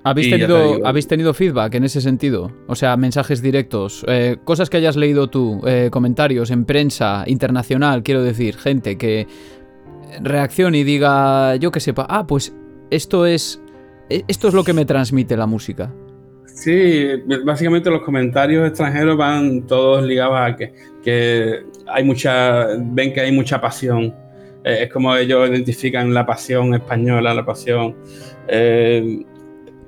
¿Habéis tenido, ¿Habéis tenido feedback en ese sentido? O sea, mensajes directos, eh, cosas que hayas leído tú, eh, comentarios en prensa internacional, quiero decir, gente que reaccione y diga, yo que sepa, ah, pues esto es, esto es lo que me transmite la música. Sí, básicamente los comentarios extranjeros van todos ligados a que, hay mucha, ven que hay mucha pasión. Eh, es como ellos identifican la pasión española, la pasión, eh,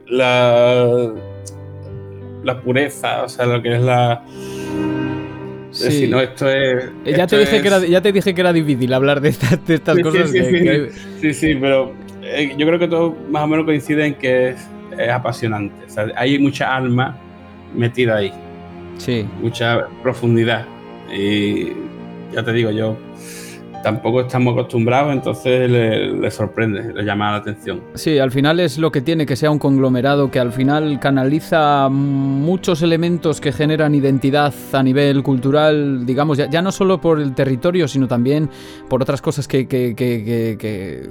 la, la pureza, o sea, lo que es la... Sí. no, esto es, ya, te dije Que era, ya te dije que era difícil hablar de estas, cosas. Sí, sí, pero eh, yo creo que todos más o menos coinciden en que es es apasionante. hay mucha alma metida ahí. Sí. Mucha profundidad. Y ya te digo, yo tampoco estamos acostumbrados, entonces le, sorprende, le llama la atención. Sí, al final es lo que tiene que sea un conglomerado que al final canaliza muchos elementos que generan identidad a nivel cultural, digamos, ya, no solo por el territorio, sino también por otras cosas que,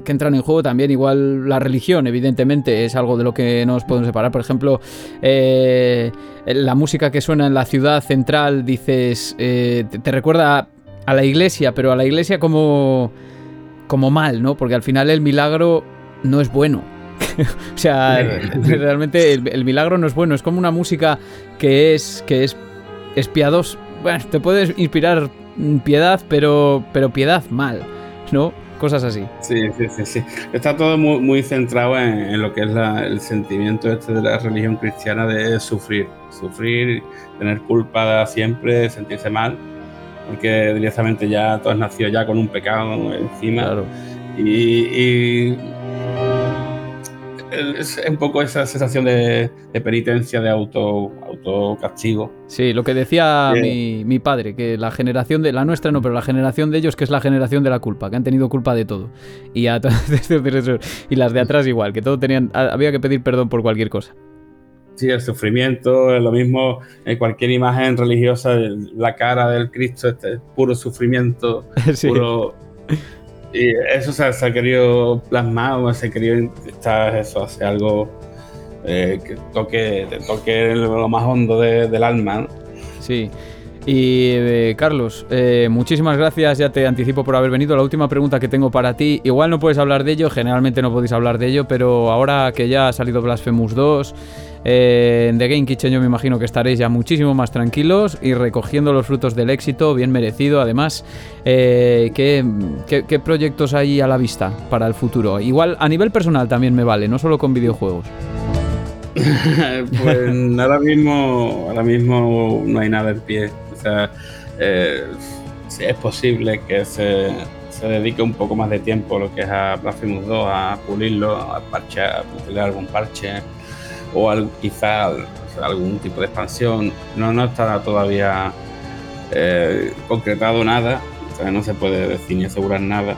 entran en juego, también igual la religión, evidentemente, es algo de lo que nos podemos separar. Por ejemplo, eh, la música que suena en la ciudad central, dices, eh, te recuerda a la iglesia, pero a la iglesia como, como mal, ¿no? Porque al final el milagro no es bueno. o sea, realmente el, milagro no es bueno. Es como una música que es, que es, es piadosa. Bueno, te puedes inspirar piedad, pero, pero piedad mal, ¿no? Cosas así. Sí, sí, sí, sí. Está todo muy, muy centrado en, lo que es el sentimiento este de la religión cristiana de sufrir. Sufrir, tener culpa siempre, sentirse mal porque directamente ya tú has nacido ya con un pecado encima. Y, es un poco esa sensación de, penitencia, de auto, autocastigo. Sí, lo que decía mi, padre, que la generación de la nuestra no, pero la generación de ellos que es la generación de la culpa, que han tenido culpa de todo. Y, y las de atrás igual, que todo tenían, había que pedir perdón por cualquier cosa. Sí, el sufrimiento, es lo mismo en cualquier imagen religiosa, la cara del Cristo, este puro sufrimiento, puro... Y eso se, ha querido plasmar, o se ha querido estar eso, hacer algo eh, que toque, toque lo más hondo del alma. Sí. Y eh, Carlos, eh, muchísimas gracias, ya te anticipo por haber venido. La última pregunta que tengo para ti, igual no puedes hablar de ello, generalmente no podéis hablar de ello, pero ahora que ya ha salido Blasphemous 2, eh, en The Game Kitchen yo me imagino que estaréis ya muchísimo más tranquilos y recogiendo los frutos del éxito, bien merecido además. Eh, ¿qué, proyectos hay a la vista para el futuro? Igual a nivel personal también me vale, no solo con videojuegos. pues ahora mismo, ahora mismo no hay nada en pie. O sea, eh, es posible que se, se, dedique un poco más de tiempo lo que es a Blasphemous 2, a pulirlo, a parchear, a pulir algún parche o al, quizá algún tipo de expansión. No, no está todavía eh, concretado nada, no se puede decir ni asegurar nada.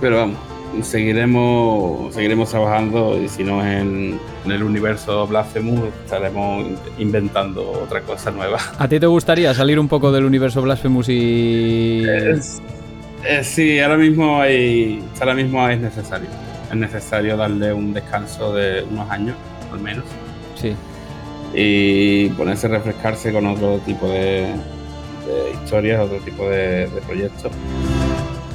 Pero vamos, seguiremos, seguiremos trabajando y si no en, el universo Blasphemous estaremos inventando otra cosa nueva. ¿A ti te gustaría salir un poco del universo Blasphemous y...? Eh, sí, ahora mismo, hay, ahora mismo es necesario. Es necesario darle un descanso de unos años al menos. Sí. Y ponerse a refrescarse con otro tipo de, historias, otro tipo de, proyectos.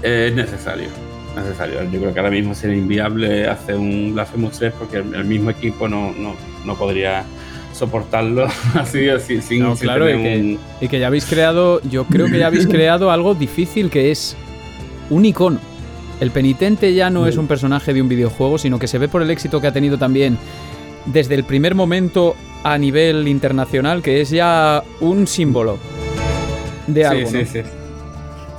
Es necesario, necesario. Yo creo que ahora mismo sería inviable hacer un Blasphemous 3 porque el, mismo equipo no, no, podría soportarlo así, así sin, claro, y, que, y que ya habéis creado, yo creo que ya habéis creado algo difícil que es un icono. El penitente ya no es un personaje de un videojuego, sino que se ve por el éxito que ha tenido también desde el primer momento a nivel internacional, que es ya un símbolo de algo. Sí, sí, sí.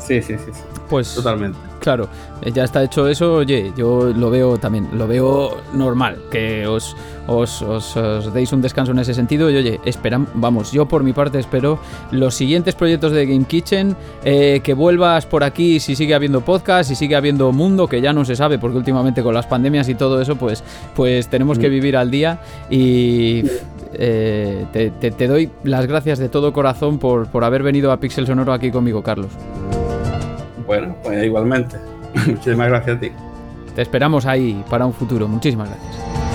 Sí, sí, sí. Pues totalmente. Claro, eh, ya está hecho eso, oye, yo lo veo también, lo veo normal, que os, os, deis un descanso en ese sentido y oye, esperamos, vamos, yo por mi parte espero los siguientes proyectos de Game Kitchen, eh, que vuelvas por aquí si sigue habiendo podcast, si sigue habiendo mundo, que ya no se sabe, porque últimamente con las pandemias y todo eso, pues, pues tenemos que mm. vivir al día y eh, te, te, doy las gracias de todo corazón por, por haber venido a Pixel Sonoro aquí conmigo, Carlos. Bueno, pues igualmente. Muchísimas gracias a ti. Te esperamos ahí para un futuro. Muchísimas gracias.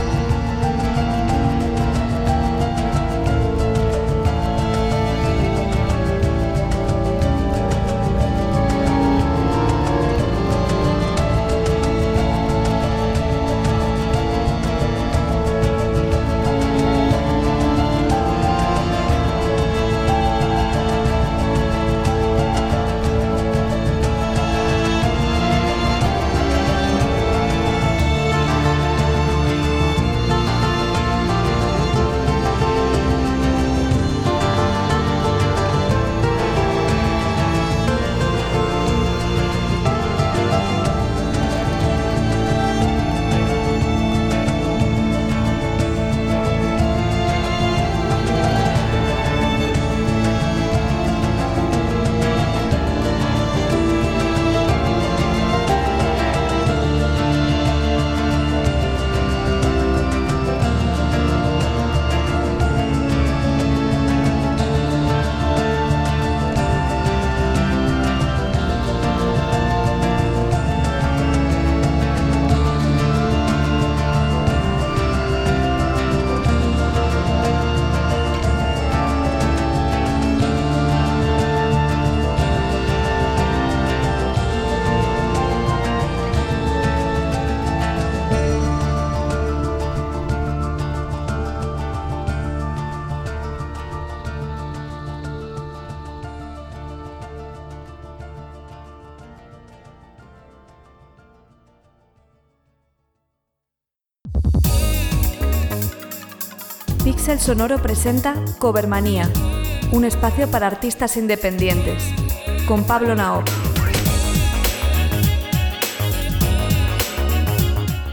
Sonoro presenta Covermanía, un espacio para artistas independientes con Pablo Naop.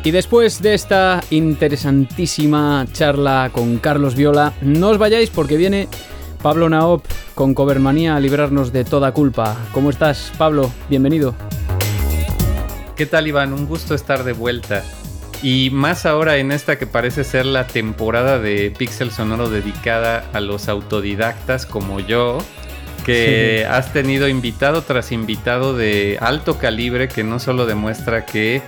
Y después de esta interesantísima charla con Carlos Viola, no os vayáis porque viene Pablo Naop con Covermanía a librarnos de toda culpa. ¿Cómo estás, Pablo? Bienvenido. ¿Qué tal, Iván? Un gusto estar de vuelta. Y más ahora en esta que parece ser la temporada de Pixel Sonoro dedicada a los autodidactas como yo, que has tenido invitado tras invitado de alto calibre que no solo demuestra que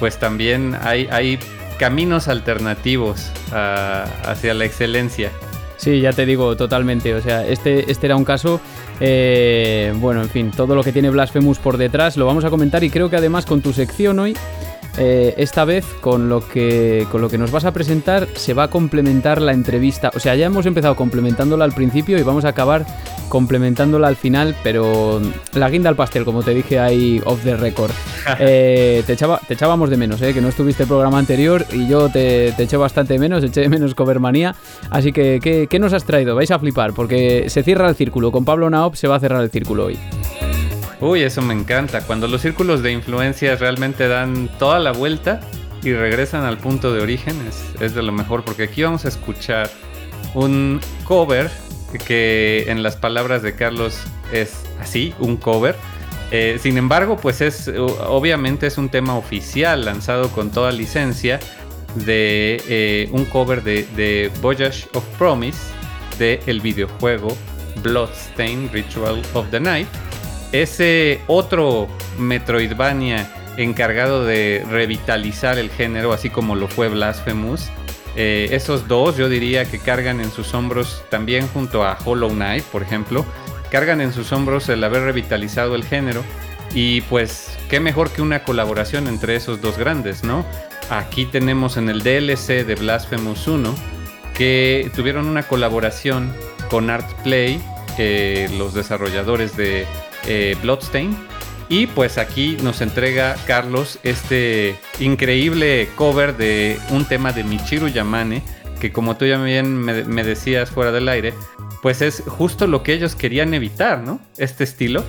pues también hay, hay caminos alternativos ah, hacia la excelencia. Sí, ya te digo, totalmente. O sea, este, este era un caso. Eh, bueno, en fin, todo lo que tiene Blasphemous por detrás lo vamos a comentar y creo que además con tu sección hoy eh, esta vez con lo, que, con lo que nos vas a presentar se va a complementar la entrevista. O sea, ya hemos empezado complementándola al principio y vamos a acabar complementándola al final, pero la guinda al pastel, como te dije ahí off the record. Eh, te, echaba, te echábamos de menos, eh, que no estuviste el programa anterior y yo te, te eché bastante menos, eché de menos Covermanía. Así que, ¿qué, ¿qué nos has traído? Vais a flipar, porque se cierra el círculo. Con Pablo Naop se va a cerrar el círculo hoy. Uy, eso me encanta. Cuando los círculos de influencia realmente dan toda la vuelta y regresan al punto de origen, es, de lo mejor. Porque aquí vamos a escuchar un cover que en las palabras de Carlos es así, un cover. Eh, sin embargo, pues es obviamente es un tema oficial lanzado con toda licencia de eh, un cover de, de, Voyage of Promise del el videojuego Bloodstain Ritual of the Night ese otro Metroidvania encargado de revitalizar el género, así como lo fue Blasphemous. Eh, esos dos yo diría que cargan en sus hombros también junto a Hollow Knight, por ejemplo, cargan en sus hombros el haber revitalizado el género y pues qué mejor que una colaboración entre esos dos grandes, ¿no? Aquí tenemos en el DLC de Blasphemous 1 que tuvieron una colaboración con Artplay, eh, los desarrolladores de eh, Bloodstain. Y pues aquí nos entrega Carlos este increíble cover de un tema de Michiru Yamane, que como tú ya bien me, decías fuera del aire, pues es justo lo que ellos querían evitar, ¿no? Este estilo.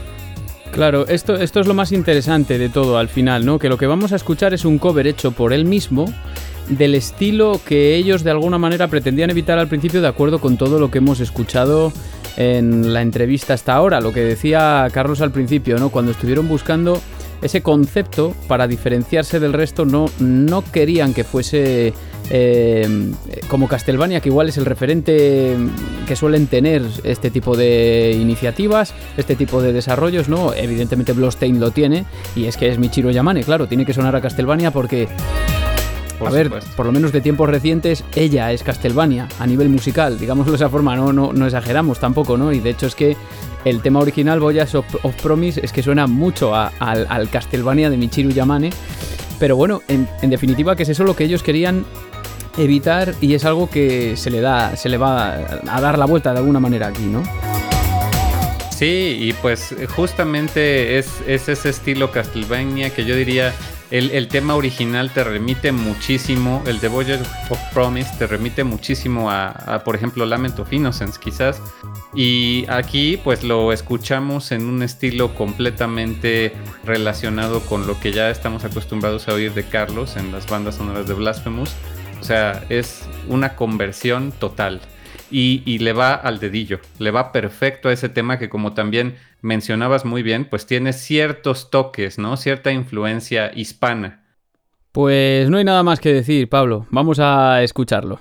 Claro, esto, esto es lo más interesante de todo al final, ¿no? Que lo que vamos a escuchar es un cover hecho por él mismo del estilo que ellos de alguna manera pretendían evitar al principio de acuerdo con todo lo que hemos escuchado en la entrevista hasta ahora, lo que decía Carlos al principio, ¿no? Cuando estuvieron buscando ese concepto para diferenciarse del resto, no, no querían que fuese eh, como Castlevania, que igual es el referente que suelen tener este tipo de iniciativas, este tipo de desarrollos, ¿no? Evidentemente Bloodstained lo tiene, y es que es Michiro Yamane, claro, tiene que sonar a Castlevania porque a ver, por lo menos de tiempos recientes, ella es Castlevania a nivel musical, digámoslo de esa forma, no, no, no exageramos tampoco, ¿no? Y de hecho es que el tema original, Boyas of, Promise, es que suena mucho al, Castlevania de Michiru Yamane. Pero bueno, en, definitiva, que es eso lo que ellos querían evitar y es algo que se le da, se le va a dar la vuelta de alguna manera aquí, ¿no? Sí, y pues justamente es, es ese estilo Castlevania que yo diría el, tema original te remite muchísimo, el de Voyage of Promise te remite muchísimo a, por ejemplo, Lament of Innocence quizás. Y aquí pues lo escuchamos en un estilo completamente relacionado con lo que ya estamos acostumbrados a oír de Carlos en las bandas sonoras de Blasphemous. O sea, es una conversión total. Y, le va al dedillo, le va perfecto a ese tema que como también mencionabas muy bien, pues tiene ciertos toques, ¿no? Cierta influencia hispana. Pues no hay nada más que decir, Pablo. Vamos a escucharlo.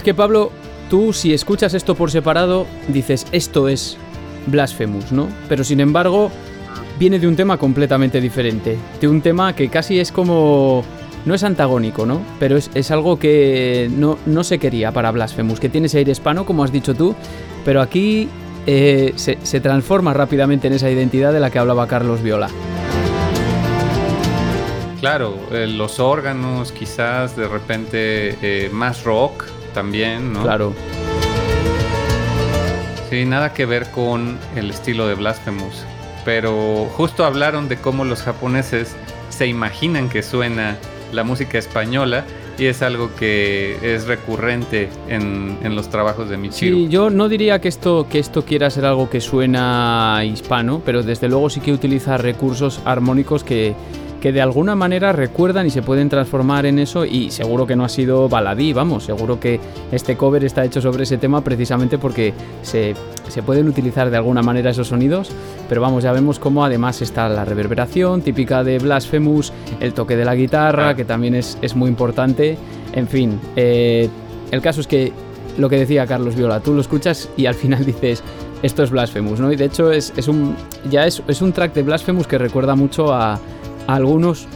Es que Pablo, tú si escuchas esto por separado, dices, esto es Blasphemous, ¿no? Pero sin embargo, viene de un tema completamente diferente. De un tema que casi es como... No es antagónico, ¿no? Pero es, algo que no, no, se quería para Blasphemous, que tiene ese aire hispano, como has dicho tú, pero aquí eh, se, transforma rápidamente en esa identidad de la que hablaba Carlos Viola. Claro, eh, los órganos, quizás de repente eh, más rock también, ¿no? Claro. Sí, nada que ver con el estilo de Blasphemous. Pero justo hablaron de cómo los japoneses se imaginan que suena la música española y es algo que es recurrente en, los trabajos de Michiro. Sí, yo no diría que esto, que esto quiera ser algo que suena hispano, pero desde luego sí que utiliza recursos armónicos que, que de alguna manera recuerdan y se pueden transformar en eso y seguro que no ha sido baladí, vamos, seguro que este cover está hecho sobre ese tema precisamente porque se, pueden utilizar de alguna manera esos sonidos, pero vamos, ya vemos cómo además está la reverberación típica de Blasphemous, el toque de la guitarra, que también es, muy importante, en fin, eh, el caso es que lo que decía Carlos Viola, tú lo escuchas y al final dices, esto es Blasphemous, ¿no? Y de hecho es, un, ya es, es un track de Blasphemous que recuerda mucho a algunos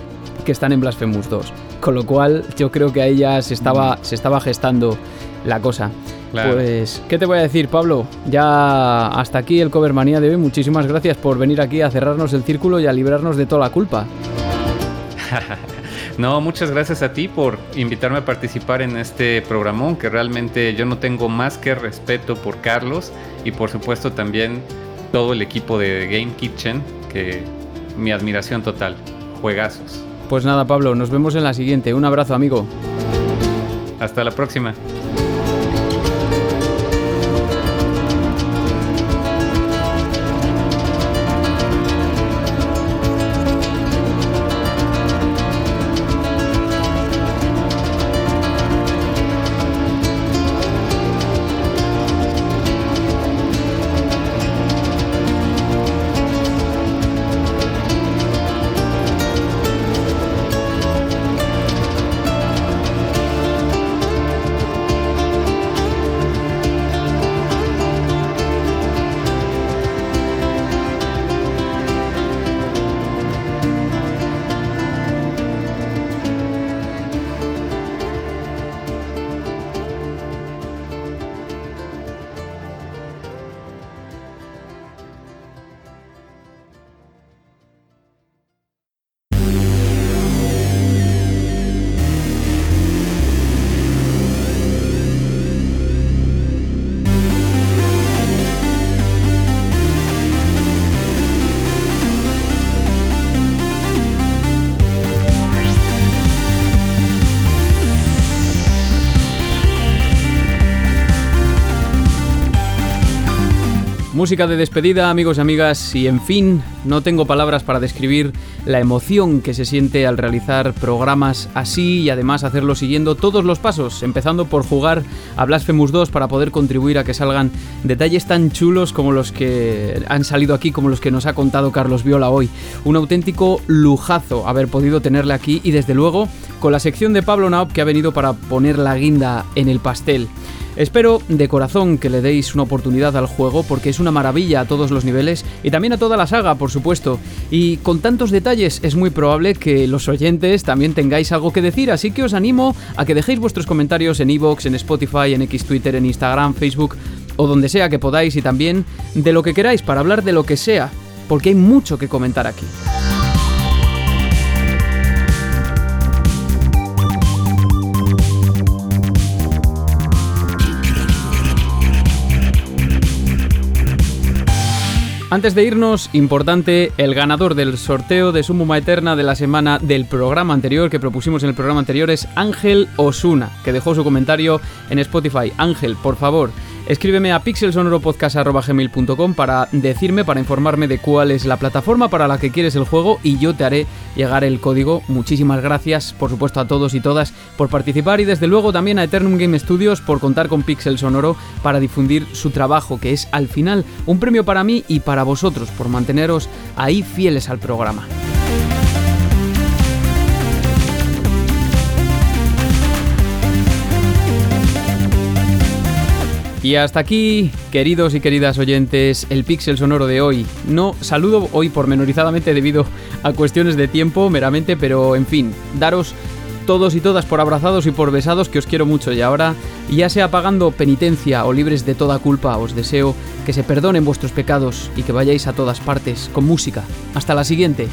que están en Blasphemous 2. Con lo cual yo creo que ahí ya se estaba, se estaba gestando la cosa. Pues, ¿qué te voy a decir, Pablo? Ya hasta aquí el Covermanía de hoy. Muchísimas gracias por venir aquí a cerrarnos el círculo y a librarnos de toda la culpa. no, muchas gracias a ti por invitarme a participar en este programón, que realmente yo no tengo más que respeto por Carlos y por supuesto también todo el equipo de Game Kitchen, que mi admiración total juegazos. Pues nada, Pablo, nos vemos en la siguiente. Un abrazo, amigo. Hasta la próxima. Música de despedida, amigos y amigas, y en fin, no tengo palabras para describir la emoción que se siente al realizar programas así y además hacerlo siguiendo todos los pasos, empezando por jugar a Blasphemous 2 para poder contribuir a que salgan detalles tan chulos como los que han salido aquí, como los que nos ha contado Carlos Viola hoy. Un auténtico lujazo haber podido tenerle aquí y desde luego con la sección de Pablo Naop que ha venido para poner la guinda en el pastel. Espero de corazón que le deis una oportunidad al juego porque es una maravilla a todos los niveles y también a toda la saga, por supuesto. Y con tantos detalles es muy probable que los oyentes también tengáis algo que decir, así que os animo a que dejéis vuestros comentarios en iVoox, en Spotify, en X Twitter, en Instagram, Facebook o donde sea que podáis y también de lo que queráis para hablar de lo que sea, porque hay mucho que comentar aquí. Antes de irnos, importante, el ganador del sorteo de Sumuma Eterna de la semana del programa anterior, que propusimos en el programa anterior, es Ángel Osuna, que dejó su comentario en Spotify. Ángel, por favor, Escríbeme a pixelsonoropodcast.gmail.com para decirme, para informarme de cuál es la plataforma para la que quieres el juego y yo te haré llegar el código. Muchísimas gracias, por supuesto, a todos y todas por participar y desde luego también a Eternum Game Studios por contar con Pixel Sonoro para difundir su trabajo, que es al final un premio para mí y para vosotros por manteneros ahí fieles al programa. Y hasta aquí, queridos y queridas oyentes, el pixel sonoro de hoy. No saludo hoy pormenorizadamente debido a cuestiones de tiempo meramente, pero en fin, daros todos y todas por abrazados y por besados que os quiero mucho y ahora, ya sea pagando penitencia o libres de toda culpa, os deseo que se perdonen vuestros pecados y que vayáis a todas partes con música. Hasta la siguiente.